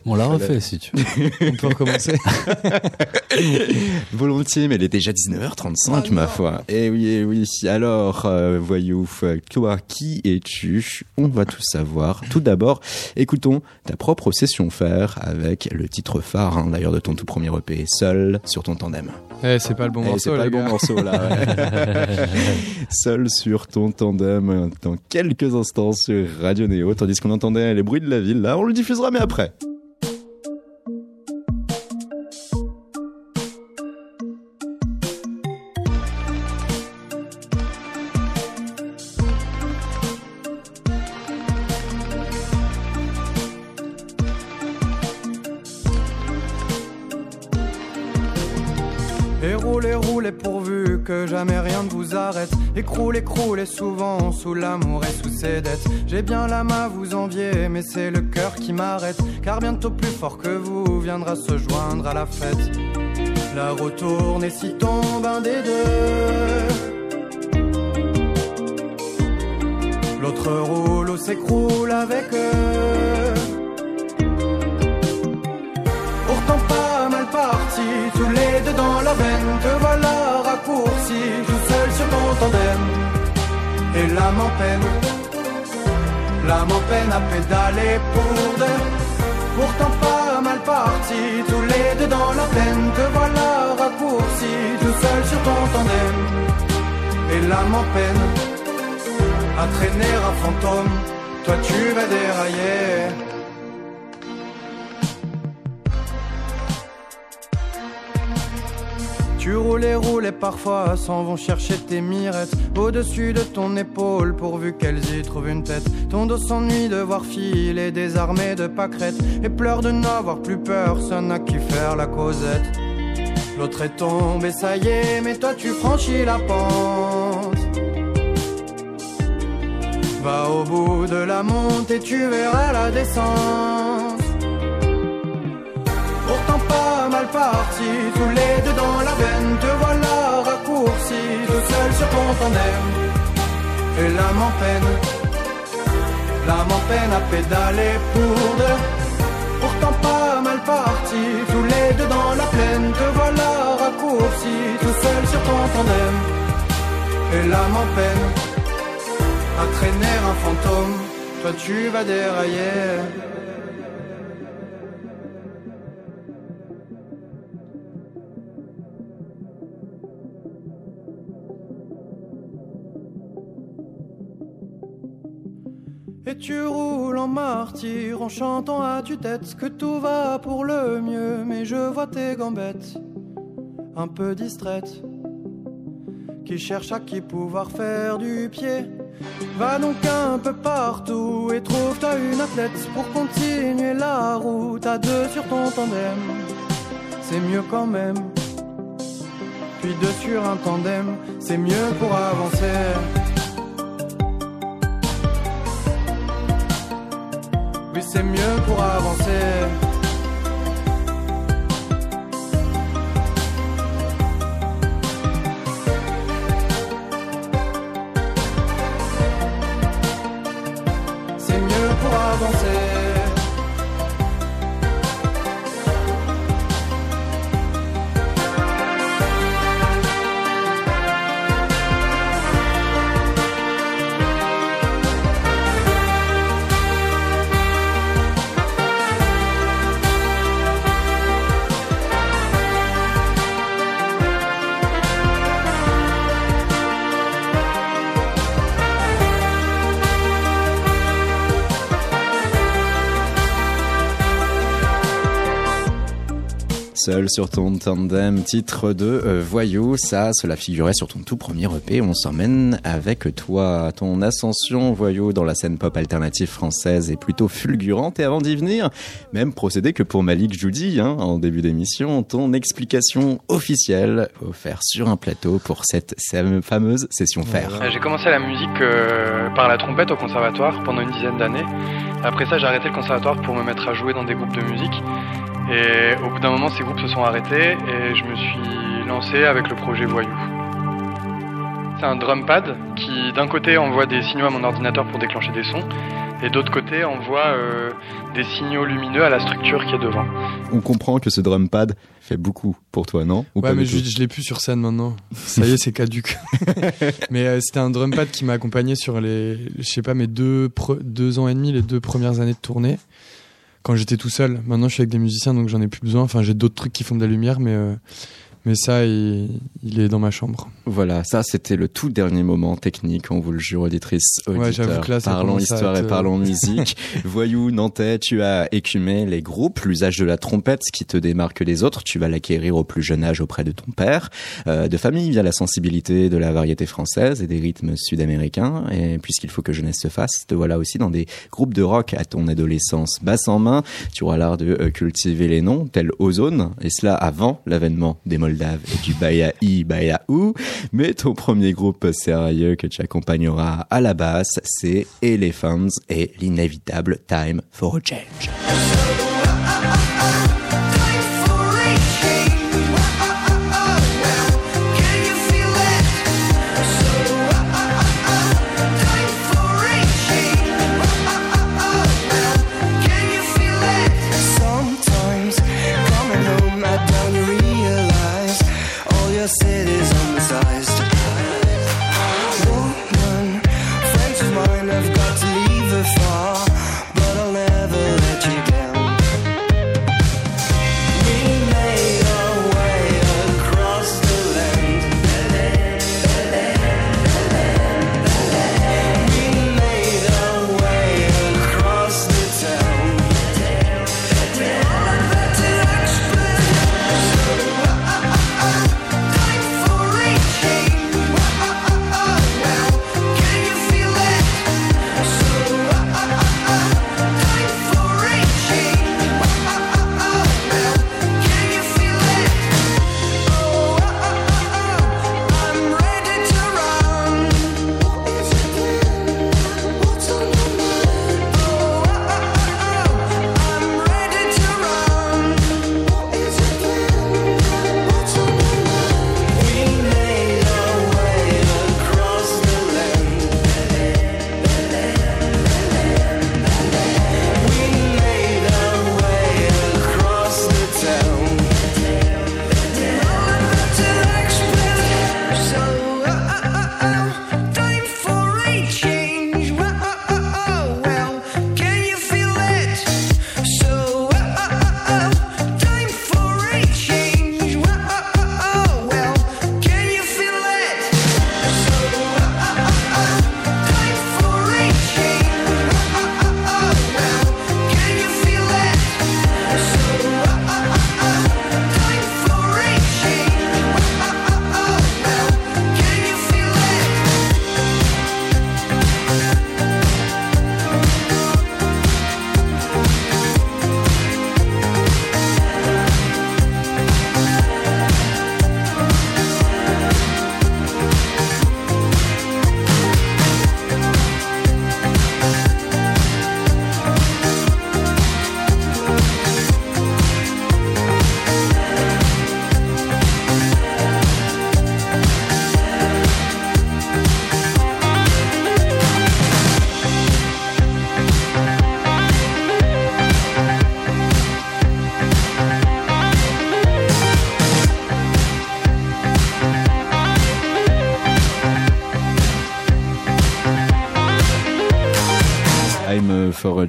On l'a refait si tu veux. On peut recommencer. Volontiers, mais il est déjà 19h35, ma foi. Eh oui, eh oui. Alors, euh, Voyou, toi, qui es-tu? On va tout savoir. Tout d'abord, écoutons ta propre session faire avec le titre phare, hein, d'ailleurs, de ton tout premier EP, Seul sur ton tandem. Eh, c'est pas le bon Eh, morceau, c'est pas les le bon gars. morceau là. ouais. Seul sur ton tandem euh, dans quelques instants sur Radio Néo, tandis qu'on entendait les bruits de la ville. Là, on le diffusera mais après. Que jamais rien ne vous arrête. Écroulez, écroulez souvent sous l'amour et sous ses dettes. J'ai bien la main à vous envier, mais c'est le cœur qui m'arrête. Car bientôt plus fort que vous viendra se joindre à la fête. La retourne et si tombe un des deux. L'autre roule ou s'écroule avec eux. Pourtant pas mal parti, tous les deux dans la veine. Te voilà raccourci, tout seul sur ton tandem. Et l'âme en peine, l'âme en peine à pédaler pour deux. Pourtant pas mal parti, tous les deux dans la peine. Te voilà raccourci, tout seul sur ton tandem. Et l'âme en peine à traîner un fantôme. Toi tu vas dérailler. Tu roules et roules et parfois s'en vont chercher tes mirettes. Au-dessus de ton épaule pourvu qu'elles y trouvent une tête. Ton dos s'ennuie de voir filer des armées de pâquerettes. Et pleure de n'avoir plus personne à qui faire la causette. L'autre est tombé, ça y est, mais toi tu franchis la pente. Va au bout de la montée, tu verras la descente mal parti, tous les deux dans la veine, te voilà raccourci, tout seul sur ton tandem. Et l'âme en peine, l'âme en peine à pédaler pour deux. Pourtant pas mal parti, tous les deux dans la plaine, te voilà raccourci, tout seul sur ton tandem. Et l'âme en peine, à traîner un fantôme, toi tu vas dérailler. Tu roules en martyr en chantant à tue-tête que tout va pour le mieux, mais je vois tes gambettes un peu distraites qui cherchent à qui pouvoir faire du pied. Va donc un peu partout et trouve-toi une athlète pour continuer la route à deux sur ton tandem. C'est mieux quand même. Puis deux sur un tandem, c'est mieux pour avancer. C'est mieux pour avancer. Seul sur ton tandem, titre de euh, Voyou, ça, cela figurait sur ton tout premier EP. On s'emmène avec toi. Ton ascension, Voyou, dans la scène pop alternative française est plutôt fulgurante. Et avant d'y venir, même procédé que pour Malik Judy, hein, en début d'émission, ton explication officielle offerte sur un plateau pour cette fameuse session faire. Euh, J'ai commencé la musique euh, par la trompette au conservatoire pendant une dizaine d'années. Après ça, j'ai arrêté le conservatoire pour me mettre à jouer dans des groupes de musique. Et au bout d'un moment, ces groupes se sont arrêtés et je me suis lancé avec le projet Voyou. C'est un drum pad qui, d'un côté, envoie des signaux à mon ordinateur pour déclencher des sons et d'autre côté, envoie euh, des signaux lumineux à la structure qui est devant. On comprend que ce drum pad fait beaucoup pour toi, non? Ou Ouais, mais je, je l'ai plus sur scène maintenant. Ça y est, c'est caduque. mais euh, c'était un drum pad qui m'a accompagné sur les, je sais pas, mes deux, deux ans et demi, les deux premières années de tournée. Quand j'étais tout seul. Maintenant, je suis avec des musiciens, donc j'en ai plus besoin. Enfin, j'ai d'autres trucs qui font de la lumière, mais, euh, mais ça, il, il est dans ma chambre. Voilà, ça c'était le tout dernier moment technique, on vous le jure, auditrice, Ouais, auditeur. j'avoue que là, ça parlons histoire être, et euh, parlons musique. Voyou, Nantais, tu as écumé les groupes, l'usage de la trompette, ce qui te démarque des autres, tu vas l'acquérir au plus jeune âge auprès de ton père. Euh, de famille via la sensibilité de la variété française et des rythmes sud-américains. Et puisqu'il faut que jeunesse se fasse, te voilà aussi dans des groupes de rock à ton adolescence. Basse en main, tu auras l'art de euh, cultiver les noms, tels Ozone, et cela avant l'avènement des Et du Bayahi Bayaou. Mais ton premier groupe sérieux que tu accompagneras à la basse, c'est Elephants et l'inévitable Time for a Change.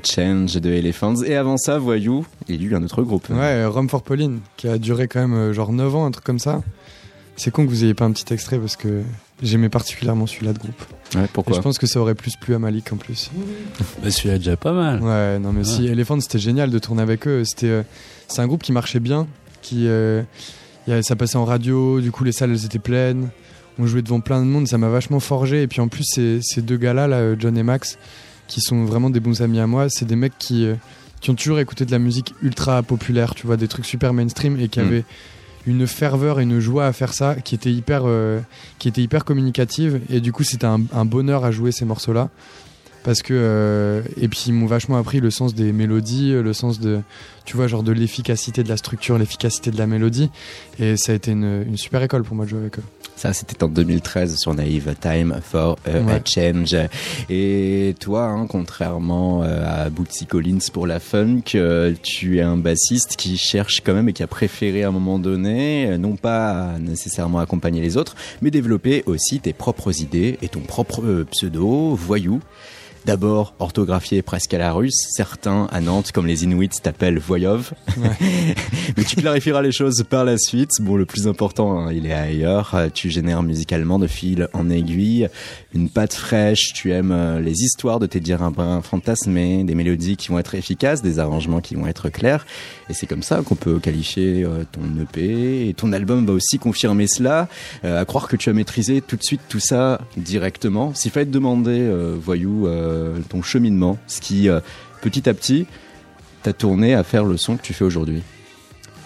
Change de Elephants. Et avant ça, Voyou, il y a eu un autre groupe. Ouais, Rome for Pauline, qui a duré quand même euh, genre 9 ans, un truc comme ça. C'est con que vous ayez pas un petit extrait parce que j'aimais particulièrement celui-là de groupe. Ouais, Et pourquoi je pense que ça aurait plus plu à Malik en plus. Bah, celui-là est déjà pas mal. Ouais, non mais si, Elephant c'était génial de tourner avec eux. C'était, euh, c'est un groupe qui marchait bien, qui, euh, y a- ça passait en radio, du coup les salles elles étaient pleines. On jouait devant plein de monde, ça m'a vachement forgé. Et puis en plus ces, ces deux gars-là, là, John et Max, qui sont vraiment des bons amis à moi, c'est des mecs qui, euh, qui ont toujours écouté de la musique ultra populaire, tu vois, des trucs super mainstream et qui Mm. avaient une ferveur et une joie à faire ça, qui était hyper, euh, qui était hyper communicative. Et du coup c'était un, un bonheur à jouer ces morceaux-là parce que euh, et puis ils m'ont vachement appris le sens des mélodies le sens de tu vois genre de l'efficacité de la structure l'efficacité de la mélodie et ça a été une, une super école pour moi de jouer avec eux Ça, c'était en 2013 sur Naive Time for a, a. Change. Et toi, hein, contrairement euh, à Bootsy Collins pour la funk, euh, tu es un bassiste qui cherche quand même et qui a préféré à un moment donné, euh, non pas nécessairement accompagner les autres, mais développer aussi tes propres idées et ton propre euh, pseudo, Voyou. D'abord orthographié presque à la russe, certains à Nantes, comme les Inuits, t'appellent Voyov. Mais tu clarifieras les choses par la suite. Bon, le plus important, hein, il est ailleurs. Euh, Tu génères musicalement de fil en aiguille une patte fraîche. Tu aimes euh, les histoires de tes dirimbins fantasmés, des mélodies qui vont être efficaces, des arrangements qui vont être clairs. Et c'est comme ça qu'on peut qualifier euh, ton EP. Et ton album va aussi confirmer cela. Euh, à croire que tu as maîtrisé tout de suite tout ça directement. S'il fallait te demander, euh, voyou, euh, ton cheminement, ce qui, euh, petit à petit, t'a tourné à faire le son que tu fais aujourd'hui.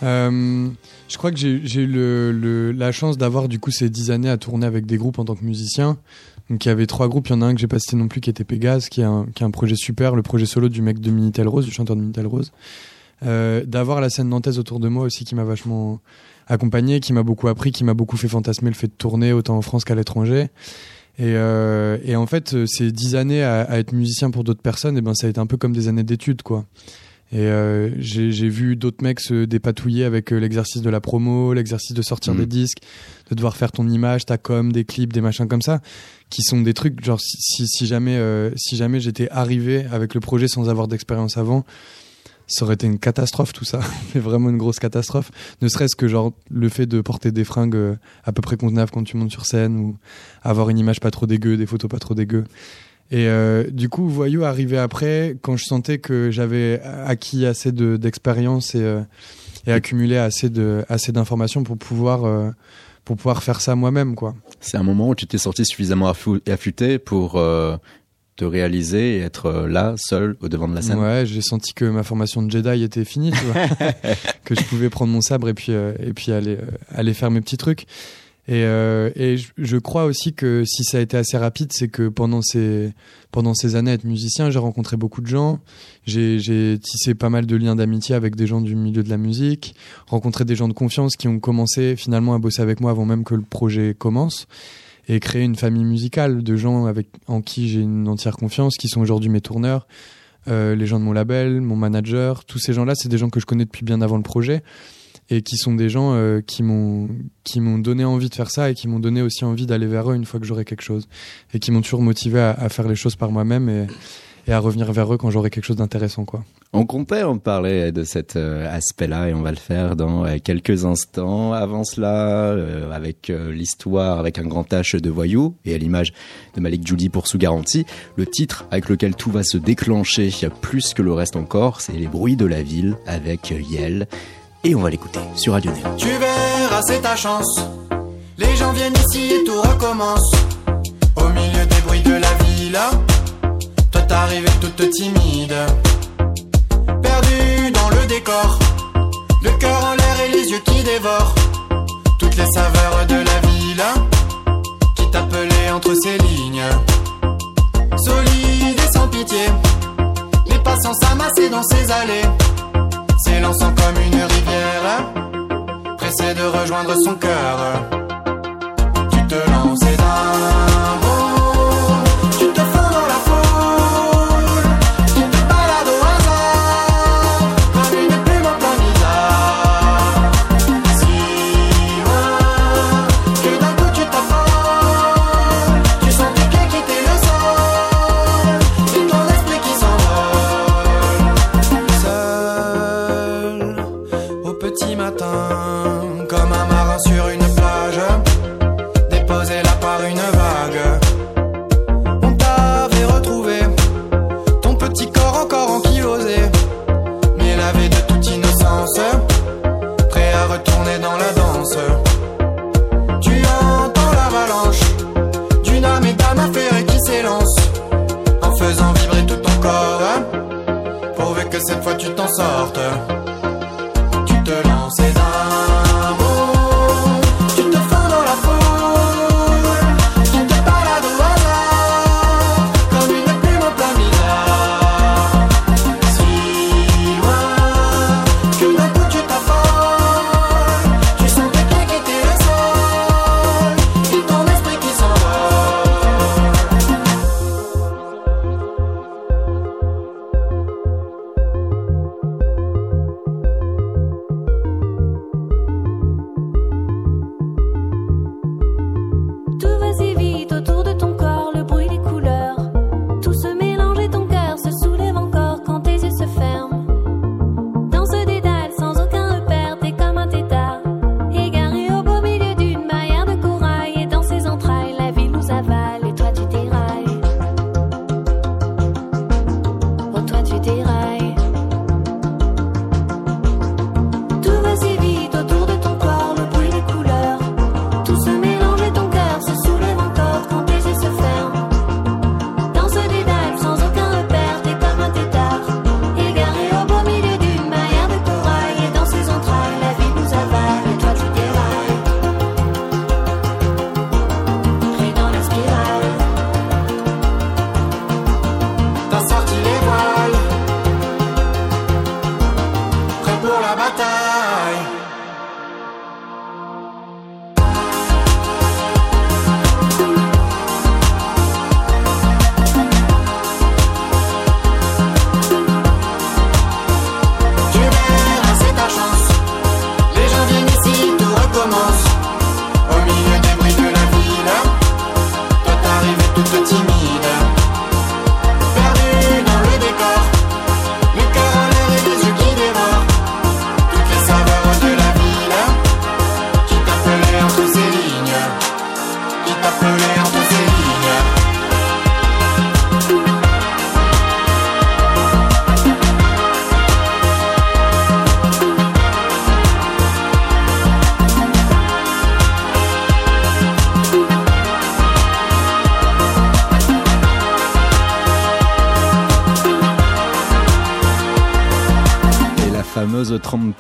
Euh, je crois que j'ai eu la chance d'avoir du coup ces dix années à tourner avec des groupes en tant que musicien. Donc il y avait trois groupes, il y en a un que j'ai pas cité non plus qui était Pégase, qui est un, projet super, le projet solo du mec de Minitel Rose, du chanteur de Minitel Rose. Euh, d'avoir la scène nantaise autour de moi aussi qui m'a vachement accompagné, qui m'a beaucoup appris, qui m'a beaucoup fait fantasmer le fait de tourner autant en France qu'à l'étranger. Et, euh, et en fait, euh, ces dix années à, à être musicien pour d'autres personnes, et ben ça a été un peu comme des années d'études, quoi. Et euh, j'ai j'ai vu d'autres mecs se dépatouiller avec euh, l'exercice de la promo, l'exercice de sortir des disques, de devoir faire ton image, ta com, des clips, des machins comme ça, qui sont des trucs genre si, si jamais euh, si jamais j'étais arrivé avec le projet sans avoir d'expérience avant, ça aurait été une catastrophe tout ça, mais vraiment une grosse catastrophe. Ne serait-ce que genre le fait de porter des fringues euh, à peu près convenables quand tu montes sur scène ou avoir une image pas trop dégueu, des photos pas trop dégueu. Et euh, du coup, Voyou arrivé après, quand je sentais que j'avais acquis assez de- d'expérience et, euh, et accumulé assez de assez d'informations pour pouvoir pour pouvoir faire ça moi-même, quoi. C'est un moment où tu t'es sorti suffisamment affû- affûté pour te réaliser et être euh, là, seul, au devant de la scène. Ouais, j'ai senti que ma formation de Jedi était finie, tu vois. que je pouvais prendre mon sabre et puis euh, et puis aller euh, aller faire mes petits trucs. Et, euh, et je, je crois aussi que si ça a été assez rapide, c'est que pendant ces pendant ces années à être musicien, j'ai rencontré beaucoup de gens. J'ai j'ai tissé pas mal de liens d'amitié avec des gens du milieu de la musique, rencontré des gens de confiance qui ont commencé finalement à bosser avec moi avant même que le projet commence et créer une famille musicale de gens avec en qui j'ai une entière confiance, qui sont aujourd'hui mes tourneurs, euh, les gens de mon label, mon manager, tous ces gens-là, c'est des gens que je connais depuis bien avant le projet et qui sont des gens euh, qui m'ont qui m'ont donné envie de faire ça et qui m'ont donné aussi envie d'aller vers eux une fois que j'aurai quelque chose et qui m'ont toujours motivé à, à faire les choses par moi-même et, et à revenir vers eux quand j'aurai quelque chose d'intéressant quoi. On comptait en parler de cet euh, aspect-là et on va le faire dans euh, quelques instants. Avant cela, euh, avec l'histoire, avec un grand H de voyou et à l'image de Malik Judy pour sous garantie, le titre avec lequel tout va se déclencher, il y a plus que le reste encore, c'est les bruits de la ville avec Yel. Et on va l'écouter sur Radio Néo. Tu verras, c'est ta chance. Les gens viennent ici et tout recommence. Au milieu des bruits de la villa, t'arrives toute timide. Perdu dans le décor, le cœur en l'air et les yeux qui dévorent. Toutes les saveurs de la villa qui t'appelaient entre ces lignes. Solide et sans pitié, les passants s'amassaient dans ces allées s'élançant comme une rivière, pressé de rejoindre son cœur. Tu te lances d'un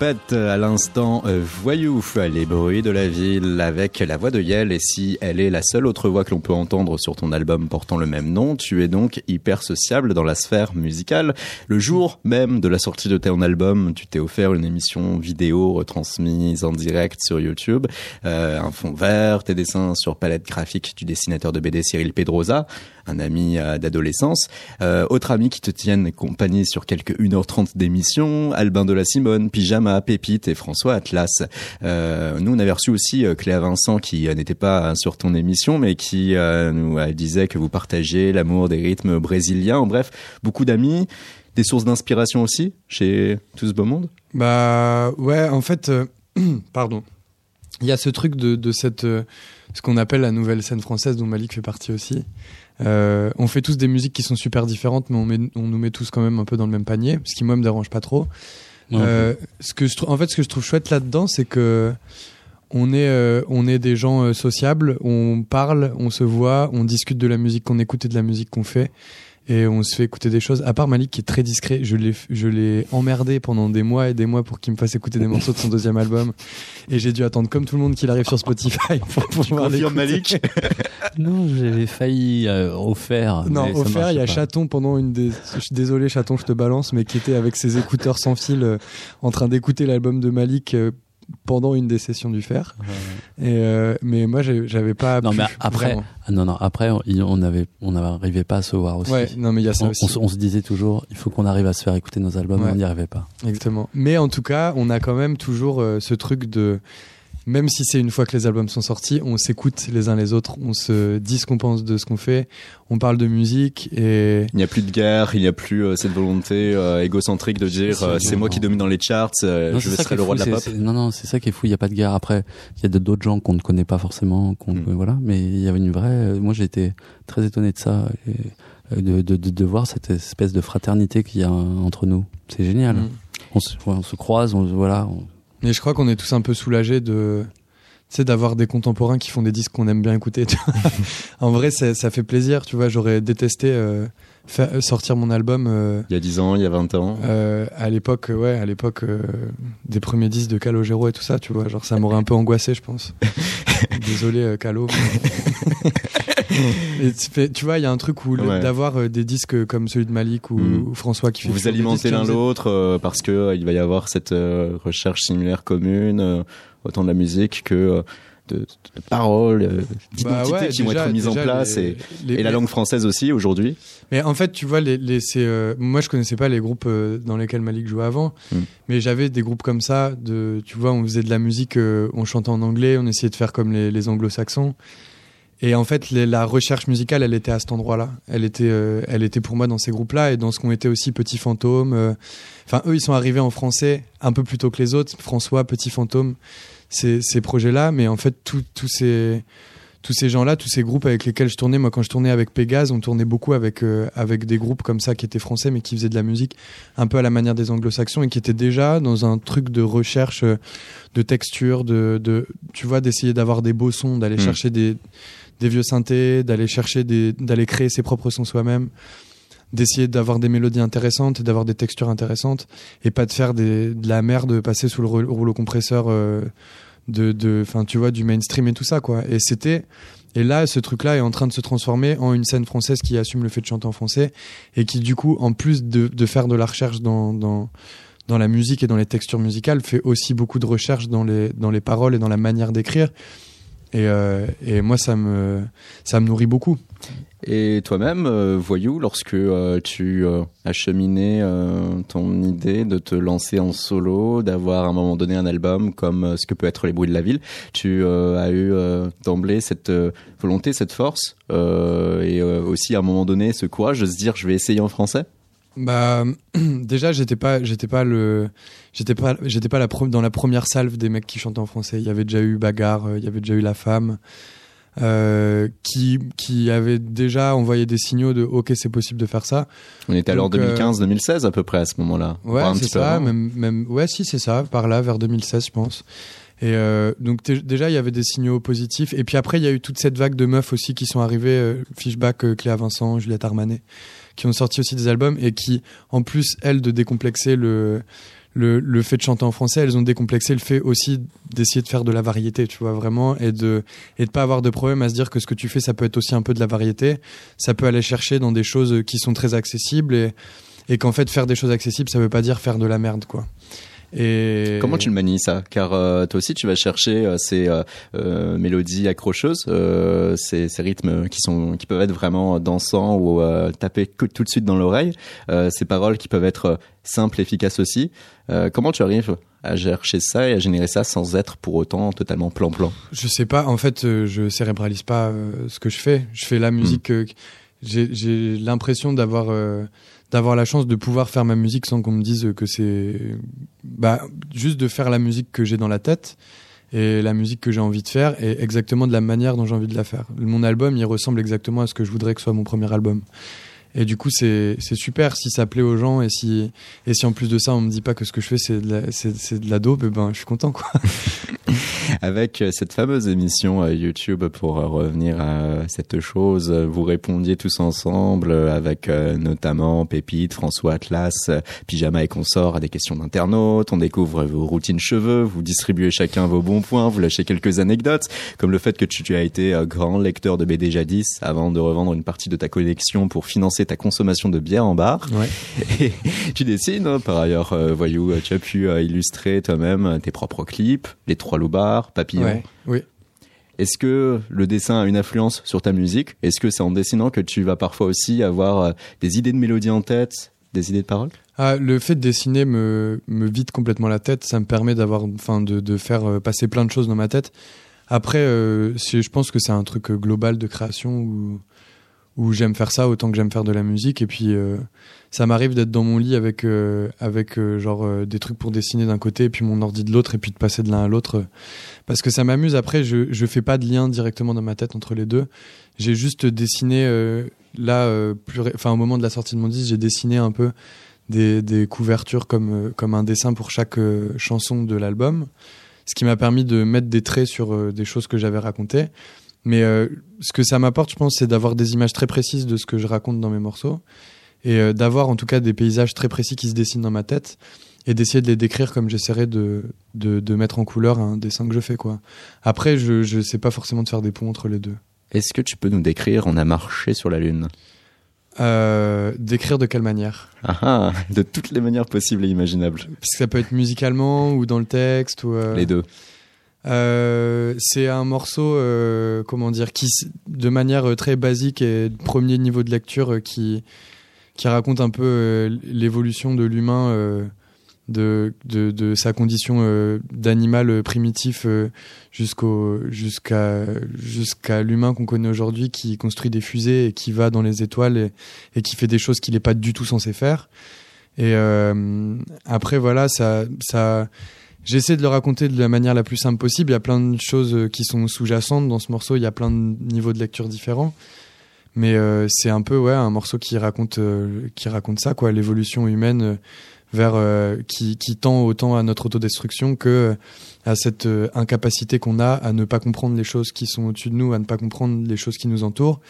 à l'instant euh, voyou, les bruits de la ville avec la voix de Yel et si elle est la seule autre voix que l'on peut entendre sur ton album portant le même nom, tu es donc hyper sociable dans la sphère musicale. Le jour même de la sortie de ton album, tu t'es offert une émission vidéo retransmise en direct sur YouTube, euh, un fond vert, tes dessins sur palette graphique du dessinateur de BD Cyril Pedrosa, un ami euh, d'adolescence, euh, autres amis qui te tiennent compagnie sur quelques 1h30 d'émission, Albin de la Simone, Pyjama, Pépite et François Atlas. Euh, nous, on avait reçu aussi Cléa Vincent qui n'était pas sur ton émission, mais qui nous disait que vous partagez l'amour des rythmes brésiliens. En bref, beaucoup d'amis, des sources d'inspiration aussi chez tout ce beau monde? Bah ouais, en fait, pardon. Il y a ce truc de, de cette, ce qu'on appelle la nouvelle scène française dont Malik fait partie aussi. Euh, on fait tous des musiques qui sont super différentes, mais on, met, on nous met tous quand même un peu dans le même panier, ce qui moi me dérange pas trop. Ouais, Euh, ce que je trouve, en fait, ce que je trouve chouette là-dedans, c'est que on est, euh, on est des gens euh, sociables, on parle, on se voit, on discute de la musique qu'on écoute et de la musique qu'on fait. Et on se fait écouter des choses. À part Malik qui est très discret, je l'ai, je l'ai emmerdé pendant des mois et des mois pour qu'il me fasse écouter des morceaux de son deuxième album. Et j'ai dû attendre comme tout le monde qu'il arrive sur Spotify pour pouvoir l'écouter. Malik Non, j'avais failli euh, offert. Non, mais offert, il y a pas. Chaton pendant une des. Je suis désolé, Chaton, je te balance, mais qui était avec ses écouteurs sans fil euh, en train d'écouter l'album de Malik euh, pendant une des sessions du fer. Et euh, mais moi, j'avais pas. Non, pu, mais après, vraiment. ah, non, non, après, on, avait, on n'arrivait pas à se voir aussi. Ouais, non, mais il y a ça on, aussi. on se disait toujours, il faut qu'on arrive à se faire écouter nos albums, Ouais. on n'y arrivait pas. Exactement. Mais en tout cas, on a quand même toujours euh, ce truc de. Même si c'est une fois que les albums sont sortis, on s'écoute les uns les autres, on se dit ce qu'on pense de ce qu'on fait, on parle de musique et. Il n'y a plus de guerre, il n'y a plus euh, cette volonté euh, égocentrique de dire Si, euh, c'est moi qui domine dans les charts, euh, Non, je c'est serai le roi fou, de la c'est- pop. c'est- Non, non, c'est ça qui est fou. Il n'y a pas de guerre. Après, il y a de- d'autres gens qu'on ne connaît pas forcément, qu'on, Mm. voilà. Mais il y avait une vraie. Moi, j'ai été très étonné de ça, et, de, de, de, de voir cette espèce de fraternité qu'il y a entre nous. C'est génial. Mm. On, se, on se croise, on, voilà. on- Mais je crois qu'on est tous un peu soulagés de d'avoir des contemporains qui font des disques qu'on aime bien écouter. en vrai, ça, ça fait plaisir, tu vois. J'aurais détesté euh, faire- sortir mon album euh, Il y a 10 ans, il y a 20 ans. euh, à l'époque, ouais, à l'époque des premiers disques de Calogero et tout ça, tu vois. Genre, ça m'aurait un peu angoissé, je pense. Désolé, euh, Calo. mais- tu fais- tu vois, il y a un truc où Ouais. d'avoir euh, des disques comme celui de Malik ou, Mm. ou François qui fait Vous alimentez l'un l'autre euh, parce que euh, il va y avoir cette euh, recherche similaire commune, euh, autant de la musique que euh, de, de paroles, euh, d'identités Bah ouais, qui vont être mises en place les- et, les- et la langue française aussi aujourd'hui. Mais en fait, tu vois, les, les, c'est, euh, moi je connaissais pas les groupes euh, dans lesquels Malik jouait avant, Mm. mais j'avais des groupes comme ça. De, tu vois, on faisait de la musique, euh, on chantait en anglais, on essayait de faire comme les, anglo-saxons. Et en fait, la recherche musicale, elle était à cet endroit-là. Elle était, euh, elle était pour moi dans ces groupes-là et dans ce qu'ont été aussi Petit Fantôme. Enfin, eux, ils sont arrivés en français un peu plus tôt que les autres. François, Petit Fantôme, ces, ces projets-là. Mais en fait, tous ces tous ces gens-là, tous ces groupes avec lesquels je tournais, moi quand je tournais avec Pégase, on tournait beaucoup avec euh, avec des groupes comme ça qui étaient français mais qui faisaient de la musique un peu à la manière des anglo-saxons et qui étaient déjà dans un truc de recherche euh, de texture, de, de tu vois, d'essayer d'avoir des beaux sons, d'aller Mm. chercher des des vieux synthés, d'aller chercher des d'aller créer ses propres sons soi-même, d'essayer d'avoir des mélodies intéressantes et d'avoir des textures intéressantes et pas de faire des, de la merde passer sous le rou- rouleau compresseur euh, de enfin tu vois du mainstream et tout ça quoi. Et c'était et là ce truc là est en train de se transformer en une scène française qui assume le fait de chanter en français et qui du coup en plus de, de faire de la recherche dans, dans dans la musique et dans les textures musicales fait aussi beaucoup de recherche dans les dans les paroles et dans la manière d'écrire et, euh, et moi ça me ça me nourrit beaucoup. Et toi-même, euh, voyou, lorsque euh, tu euh, as cheminé ton idée de te lancer en solo, d'avoir à un moment donné un album comme ce que peut être Les Bruits de la Ville, tu as eu d'emblée cette volonté, cette force, et aussi à un moment donné ce courage de se dire je vais essayer en français? Bah déjà j'étais pas j'étais pas le j'étais pas j'étais pas la dans la première salve des mecs qui chantaient en français. Il y avait déjà eu Bagarre, euh, il y avait déjà eu La Femme euh, qui qui avait déjà envoyé des signaux de OK c'est possible de faire ça. On était alors euh, 2015-2016 à peu près à ce moment-là. Ouais c'est ça même même ouais si c'est ça par là vers 2016 je pense. Et euh, donc déjà il y avait des signaux positifs et puis après il y a eu toute cette vague de meufs aussi qui sont arrivées euh, Fishback, euh, Cléa Vincent, Juliette Armanet qui ont sorti aussi des albums et qui en plus elles de décomplexer le le, le fait de chanter en français, elles ont décomplexé le fait aussi d'essayer de faire de la variété, tu vois, vraiment, et de, et de pas avoir de problème à se dire que ce que tu fais, ça peut être aussi un peu de la variété. Ça peut aller chercher dans des choses qui sont très accessibles et, et qu'en fait, faire des choses accessibles, ça veut pas dire faire de la merde, quoi. Et Comment tu le manies ça? Car euh, toi aussi tu vas chercher euh, ces euh, euh, mélodies accrocheuses, euh, ces, ces rythmes qui sont qui peuvent être vraiment dansants ou euh, taper tout de suite dans l'oreille, euh, ces paroles qui peuvent être simples, efficaces aussi. Euh, comment tu arrives à chercher ça et à générer ça sans être pour autant totalement plan-plan? Je sais pas, en fait, je cérébralise pas ce que je fais. Je fais la musique. euh, j'ai j'ai l'impression d'avoir euh, d'avoir la chance de pouvoir faire ma musique sans qu'on me dise que c'est bah juste de faire la musique que j'ai dans la tête et la musique que j'ai envie de faire et exactement de la manière dont j'ai envie de la faire. Mon album, il ressemble exactement à ce que je voudrais que soit mon premier album. Et du coup, c'est super si ça plaît aux gens et si et si en plus de ça, on me dit pas que ce que je fais c'est de la c'est de la dope, eh ben je suis content quoi. Avec euh, cette fameuse émission euh, YouTube pour euh, revenir à cette chose, vous répondiez tous ensemble avec notamment Pépite, François Atlas, Pyjama et consorts à des questions d'internautes. On découvre vos routines cheveux, vous distribuez chacun vos bons points, vous lâchez quelques anecdotes, comme le fait que tu, tu as été grand lecteur de BD jadis avant de revendre une partie de ta collection pour financer ta consommation de bière en bar. Ouais. Et tu dessines, hein, par ailleurs, euh, voyou, tu as pu euh, illustrer toi-même euh, tes propres clips, les trois loupards, papillons. Ouais, oui. Est-ce que le dessin a une influence sur ta musique? Est-ce que c'est en dessinant que tu vas parfois aussi avoir euh, des idées de mélodie en tête, des idées de paroles? Ah, le fait de dessiner me, me vide complètement la tête. Ça me permet d'avoir, enfin, de, de faire passer plein de choses dans ma tête. Après, euh, je pense que c'est un truc global de création où, où j'aime faire ça autant que j'aime faire de la musique. Et puis, euh, ça m'arrive d'être dans mon lit avec, euh, avec euh, genre euh, des trucs pour dessiner d'un côté et puis mon ordi de l'autre et puis de passer de l'un à l'autre. Parce que ça m'amuse. Après, je, je fais pas de lien directement dans ma tête entre les deux. J'ai juste dessiné euh, là, euh, plus, enfin, au moment de la sortie de mon disque, j'ai dessiné un peu des, des couvertures comme, comme un dessin pour chaque chanson de l'album. ce qui m'a permis de mettre des traits sur des choses que j'avais racontées. Mais euh, ce que ça m'apporte, je pense, c'est d'avoir des images très précises de ce que je raconte dans mes morceaux et euh, d'avoir en tout cas des paysages très précis qui se dessinent dans ma tête et d'essayer de les décrire comme j'essaierais de, de, de mettre en couleur un dessin que je fais quoi. Après, je je sais pas forcément de faire des ponts entre les deux. Est-ce que tu peux nous décrire On a marché sur la Lune Euh, décrire de quelle manière? Ah ah, de toutes les manières possibles et imaginables. Parce que ça peut être musicalement ou dans le texte ou euh, Les deux. Euh, c'est un morceau, euh, comment dire, qui, de manière euh, très basique et premier niveau de lecture, euh, qui, qui raconte un peu l'évolution de l'humain, de, de, de sa condition euh, d'animal primitif jusqu'au, jusqu'à, jusqu'à l'humain qu'on connaît aujourd'hui, qui construit des fusées et qui va dans les étoiles et, et qui fait des choses qu'il n'est pas du tout censé faire. Et euh, après, voilà, ça, ça, J'essaie de le raconter de la manière la plus simple possible. Il y a plein de choses euh, qui sont sous-jacentes dans ce morceau. Il y a plein de niveaux de lecture différents. Mais euh, c'est un peu ouais un morceau qui raconte euh, qui raconte ça quoi, l'évolution humaine euh, vers euh, qui qui tend autant à notre autodestruction que à cette incapacité qu'on a à ne pas comprendre les choses qui sont au-dessus de nous, à ne pas comprendre les choses qui nous entourent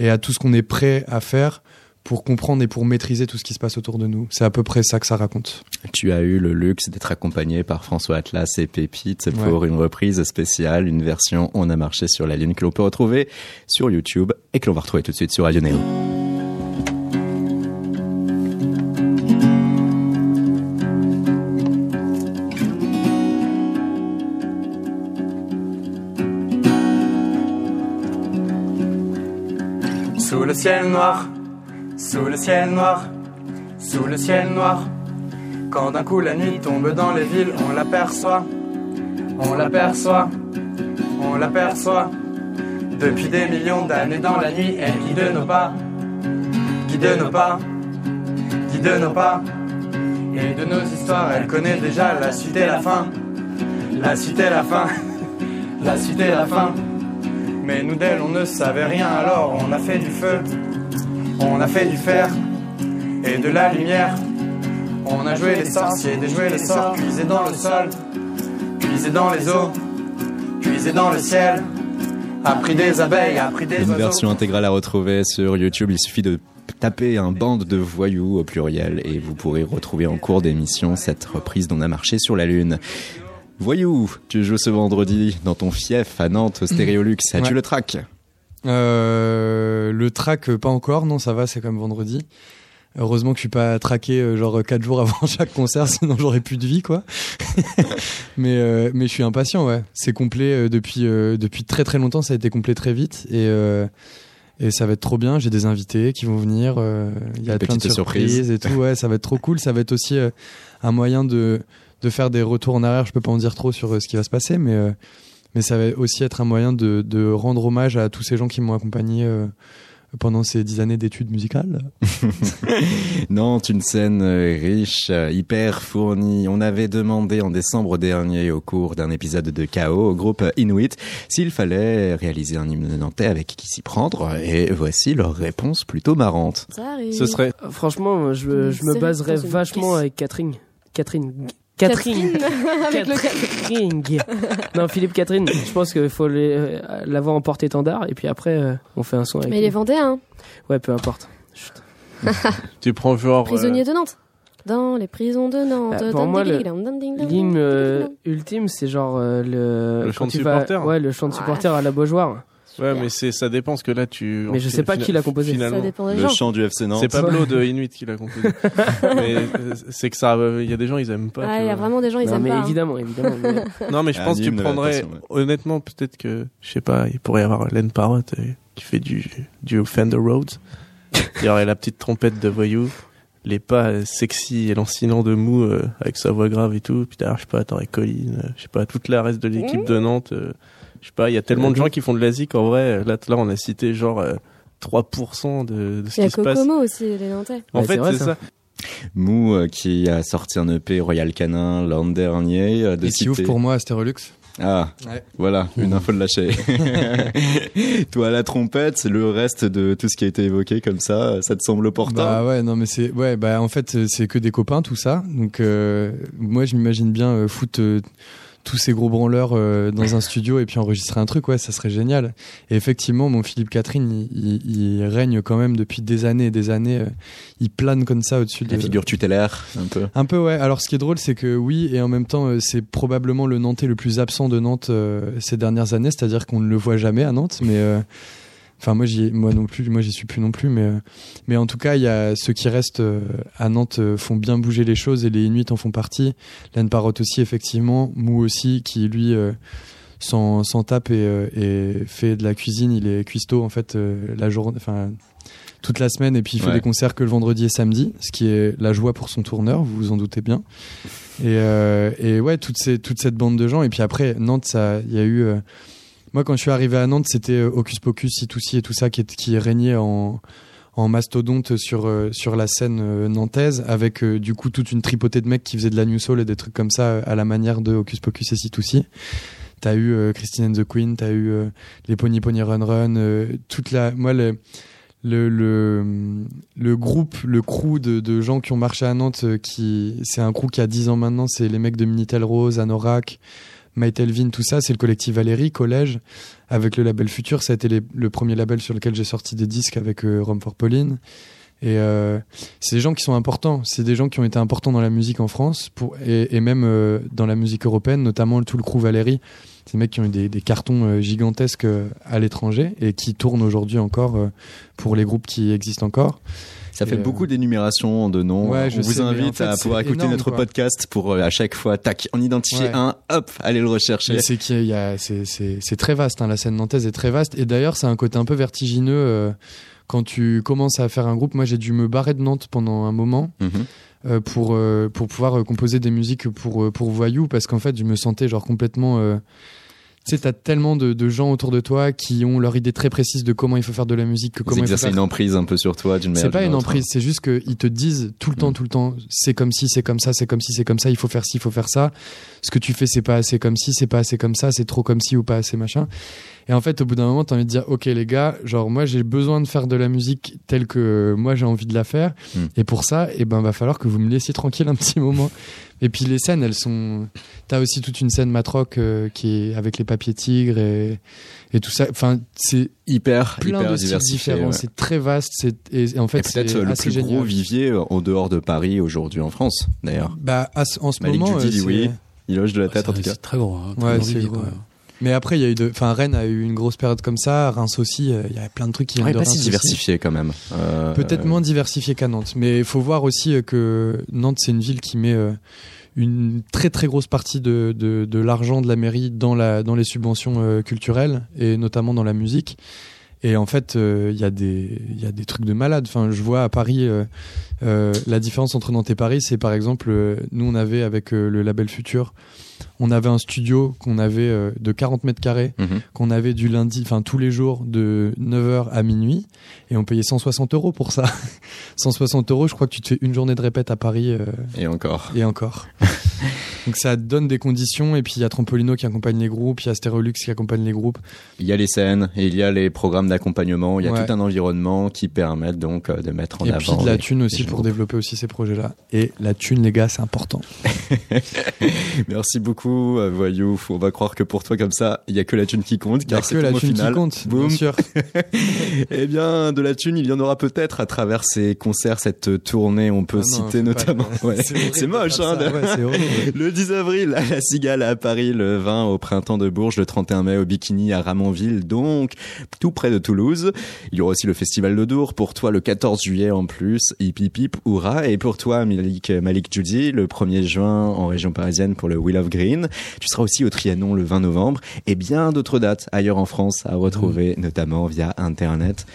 et à tout ce qu'on est prêt à faire pour comprendre et pour maîtriser tout ce qui se passe autour de nous. C'est à peu près ça que ça raconte. Tu as eu le luxe d'être accompagné par François Atlas et Pépite pour une reprise spéciale, une version On a marché sur la lune que l'on peut retrouver sur YouTube et que l'on va retrouver tout de suite sur Radio Néo. Sous le ciel noir, sous le ciel noir, sous le ciel noir. Quand d'un coup la nuit tombe dans les villes, on l'aperçoit, on l'aperçoit, on l'aperçoit. Depuis des millions d'années dans la nuit, elle guide nos pas, guide nos pas, guide nos pas. Et de nos histoires, elle connaît déjà la suite et la fin, la suite et la fin, la suite et la fin. Mais nous d'elle, on ne savait rien, alors on a fait du feu, on a fait du fer et de la lumière. On a joué les sorciers, déjoué les sorts, puisé dans le sol, puisé dans les eaux, puisé dans le ciel. Appris des abeilles, appris des Une oiseaux. version intégrale à retrouver sur YouTube. Il suffit de taper un bande de voyous au pluriel et vous pourrez retrouver en cours d'émission cette reprise d'On a marché sur la lune. Voyou, tu joues ce vendredi dans ton fief à Nantes au Stéréolux. As-tu Ouais. le track Euh, le track, euh, pas encore, non, ça va, c'est comme vendredi. Heureusement que je suis pas traqué euh, genre quatre jours avant chaque concert, sinon j'aurais plus de vie, quoi. mais euh, mais je suis impatient, ouais. C'est complet depuis euh, depuis très très longtemps, ça a été complet très vite et euh, et ça va être trop bien. J'ai des invités qui vont venir. Il y a Des plein de petites surprises, et tout. Ouais, ça va être trop cool. Ça va être aussi un moyen de de faire des retours en arrière. Je peux pas en dire trop sur ce qui va se passer, mais euh, mais ça va aussi être un moyen de, de rendre hommage à tous ces gens qui m'ont accompagné euh, pendant ces dix années d'études musicales. Nantes, une scène euh, riche, euh, hyper fournie. On avait demandé en décembre dernier, au cours d'un épisode de KO, au groupe Inuit, s'il fallait réaliser un hymne nantais avec qui s'y prendre. Et voici leur réponse plutôt marrante. Ça arrive. Ce serait. Franchement, je, je me baserais vachement avec Catherine. Catherine. Catherine. Avec le Catherine. non, Philippe Catherine. Je pense qu'il faut euh, l'avoir en porte-étendard et puis après, euh, on fait un son avec Mais il est vendéen, hein. Ouais, peu importe. Chut. Tu prends genre. prisonnier euh, de Nantes. Dans les prisons de Nantes. Ah, pour moi, le- L'hymne euh, ultime, c'est genre euh, le. Le chant de vas- supporter. Ouais, le chant de supporter à la Beaujoire. Ouais, mais c'est ça dépend ce que là tu. Mais je sais pas qui l'a composé. Finalement. Ça dépend des Le gens. chant du FC Nantes. C'est Pablo de Inuit qui l'a composé. mais euh, c'est que ça, il y a des gens ils aiment pas. Ah, il y a vraiment des gens, ils Non, aiment mais pas. hein. évidemment, évidemment. mais- Non, mais je pense que tu prendrais. Honnêtement, peut-être que je sais pas, il pourrait y avoir Len Parrott euh, qui fait du du Fender Rhodes. Il y aurait la petite trompette de voyou, les pas euh, sexy et lancinants de Mou euh, avec sa voix grave et tout. Puis derrière, je sais pas, t'aurais Colline, euh, je sais pas, toute la reste de l'équipe de Nantes. euh, je sais pas, il y a tellement de gens qui font de la zik en vrai. Là, là, on a cité genre euh, 3% de, de ce Il y a qui se passe. Kokomo aussi, les Nantais. En Ouais, fait, c'est ça. ça. Mou euh, qui a sorti un EP Royal Canin l'an dernier. euh, de Et qui ouvre pour moi Astérolux. Ah, Ouais. voilà, une info de lâcher. Toi à la trompette, le reste de tout ce qui a été évoqué comme ça, ça te semble opportun? Bah ouais, non mais c'est ouais, bah en fait euh, c'est que des copains tout ça. Donc euh, moi je m'imagine bien euh, foutre euh, tous ces gros branleurs euh, dans un studio et puis enregistrer un truc, ouais, ça serait génial. Et effectivement, mon Philippe Catherine, il, il- il règne quand même depuis des années et des années. euh, il plane comme ça au-dessus de La figure tutélaire, un peu. un peu ouais. Alors ce qui est drôle, c'est que oui, et en même temps, euh, c'est probablement le Nantais le plus absent de Nantes ces dernières années. C'est-à-dire qu'on ne le voit jamais à Nantes, mais enfin moi j'y, moi non plus, moi j'y suis plus non plus, mais euh, mais en tout cas, il y a ceux qui restent euh, à Nantes euh, font bien bouger les choses et les Inuits en font partie. Laine Parotte aussi effectivement, Mou aussi qui lui s'en, s'en tape et, et fait de la cuisine. Il est cuistot en fait la journée, enfin toute la semaine et puis il fait Ouais. des concerts que le vendredi et samedi, ce qui est la joie pour son tourneur, vous vous en doutez bien. Et, euh, et ouais, toute, ces, toute cette bande de gens. Et puis après, Nantes, il y a eu. euh, moi, quand je suis arrivé à Nantes, c'était euh, Hocus Pocus, C2C et tout ça qui, régnait en, mastodonte sur, euh, la scène euh, nantaise, avec du coup toute une tripotée de mecs qui faisaient de la new soul et des trucs comme ça à la manière de Hocus Pocus et C2C. T'as eu Christine and the Queen, t'as eu les Pony Pony Run Run, toute la. Moi, le, groupe, le crew de, gens qui ont marché à Nantes, qui c'est un crew qui a 10 ans maintenant, c'est les mecs de Minitel Rose, Anorak, Maït Elvin, tout ça, c'est le collectif Valérie, collège, avec le label Futur, ça a été le premier label sur lequel j'ai sorti des disques avec euh, Rome for Pauline. Et euh, c'est des gens qui sont importants, c'est des gens qui ont été importants dans la musique en France et, même euh, dans la musique européenne, notamment tout le crew Valérie. Des mecs qui ont eu des, cartons euh, gigantesques à l'étranger et qui tournent aujourd'hui encore pour les groupes qui existent encore. Ça fait euh, beaucoup d'énumération de noms. Ouais, je on vous sais, invite en fait, à pouvoir écouter énorme, notre quoi. podcast pour euh, à chaque fois, tac, en identifier Ouais. un, hop, allez le rechercher. C'est très vaste. hein, la scène nantaise est très vaste. Et d'ailleurs, c'est un côté un peu vertigineux euh, quand tu commences à faire un groupe. Moi, j'ai dû me barrer de Nantes pendant un moment. Mhm. euh, pour euh, pour pouvoir euh, composer des musiques pour pour Voyou parce qu'en fait je me sentais genre complètement tu sais t'as tellement de, de gens autour de toi qui ont leur idée très précise de comment il faut faire de la musique que comment il faut faire une emprise un peu sur toi d'une manière c'est pas une emprise, c'est juste qu'ils te disent tout le temps, tout le temps, c'est comme si, c'est comme ça, c'est comme si, c'est comme ça, il faut faire ci, il faut faire ça. Ce que tu fais, c'est pas assez comme si, c'est pas assez comme ça, c'est trop comme si ou pas assez machin. Et en fait, au bout d'un moment, t'as envie de dire, ok les gars, genre moi j'ai besoin de faire de la musique telle que moi j'ai envie de la faire. Mm. Et pour ça, eh ben va falloir que vous me laissiez tranquille un petit moment. Et puis les scènes, elles sont. T'as aussi toute une scène matrock euh, qui est avec les papiers tigres et et tout ça. Enfin, c'est hyper plein hyper de styles diversifié, différents. ouais. C'est très vaste. C'est et, et en fait c'est euh, le assez plus génial. gros vivier euh, en dehors de Paris aujourd'hui en France, d'ailleurs. Bah, à en ce Malik moment, Judy euh, dit c'est- oui. Il hoche de la tête en tout c'est cas. très gros. hein, très Ouais, gros c'est vivier, gros. quoi. Mais après, il y a eu de, enfin, Rennes a eu une grosse période comme ça. Reims aussi, euh, il y a plein de trucs qui viennent Ouais, de pas Reims si aussi. diversifié quand même. Euh, Peut-être moins diversifié qu'à Nantes, mais il faut voir aussi euh, que Nantes, c'est une ville qui met une très très grosse partie de, de, de l'argent de la mairie dans, la, dans les subventions culturelles et notamment dans la musique. Et en fait, euh, il y a des y a des trucs de malade. Enfin, je vois à Paris euh, euh, la différence entre Nantes et Paris, c'est par exemple nous on avait avec le label Futur, on avait un studio qu'on avait euh, de 40 mètres carrés Mhm. qu'on avait du lundi, enfin tous les jours de 9h à minuit et on payait 160 euros pour ça. 160 euros, je crois que tu te fais une journée de répète à Paris euh, Et encore. et encore. Donc ça donne des conditions et puis il y a Trampolino qui accompagne les groupes, il y a Stérolux qui accompagne les groupes. Il y a les scènes et il y a les programmes d'accompagnement. Il y a Ouais. tout un environnement qui permettent donc euh, de mettre en et avant. puis de la les- thune aussi pour groupes. développer aussi ces projets-là. Et la thune les gars, c'est important. Merci beaucoup, euh, Voyou. On va croire que pour toi, comme ça, il y a que la thune qui compte. Car que c'est la tout au thune qui compte, bien sûr. eh bien, de la thune, il y en aura peut-être à travers ces concerts, cette tournée. On peut Ah non, citer notamment. pas- Ouais. c'est moche, hein. de- Ouais. Le 10 avril à la Cigale à Paris, le 20 au printemps de Bourges, le 31 mai au Bikini à Ramonville, donc tout près de Toulouse. Il y aura aussi le festival de Dour pour toi le 14 juillet en plus, hip hip hip, hurrah. Et pour toi, Malik, Malik Judy, le 1er juin en région parisienne pour le Wheel of Green. Tu seras aussi au Trianon le 20 novembre et bien d'autres dates ailleurs en France à retrouver, notamment via Internet.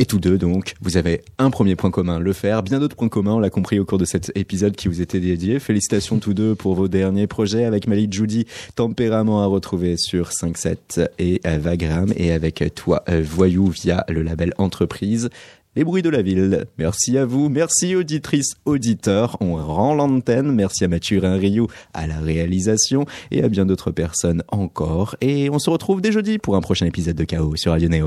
Et tous deux, donc, vous avez un premier point commun, le faire. Bien d'autres points communs, on l'a compris au cours de cet épisode qui vous était dédié. Félicitations tous deux pour vos derniers projets avec Malik Judy, Tempérament à retrouver sur 5-7 et Vagram et avec toi, euh, Voyou, via le label Entreprise. Les bruits de la ville. Merci à vous. Merci auditrices, auditeurs. On rend l'antenne. Merci à Mathurin Rioux à la réalisation et à bien d'autres personnes encore. Et on se retrouve dès jeudi pour un prochain épisode de Chaos sur Radio Néo.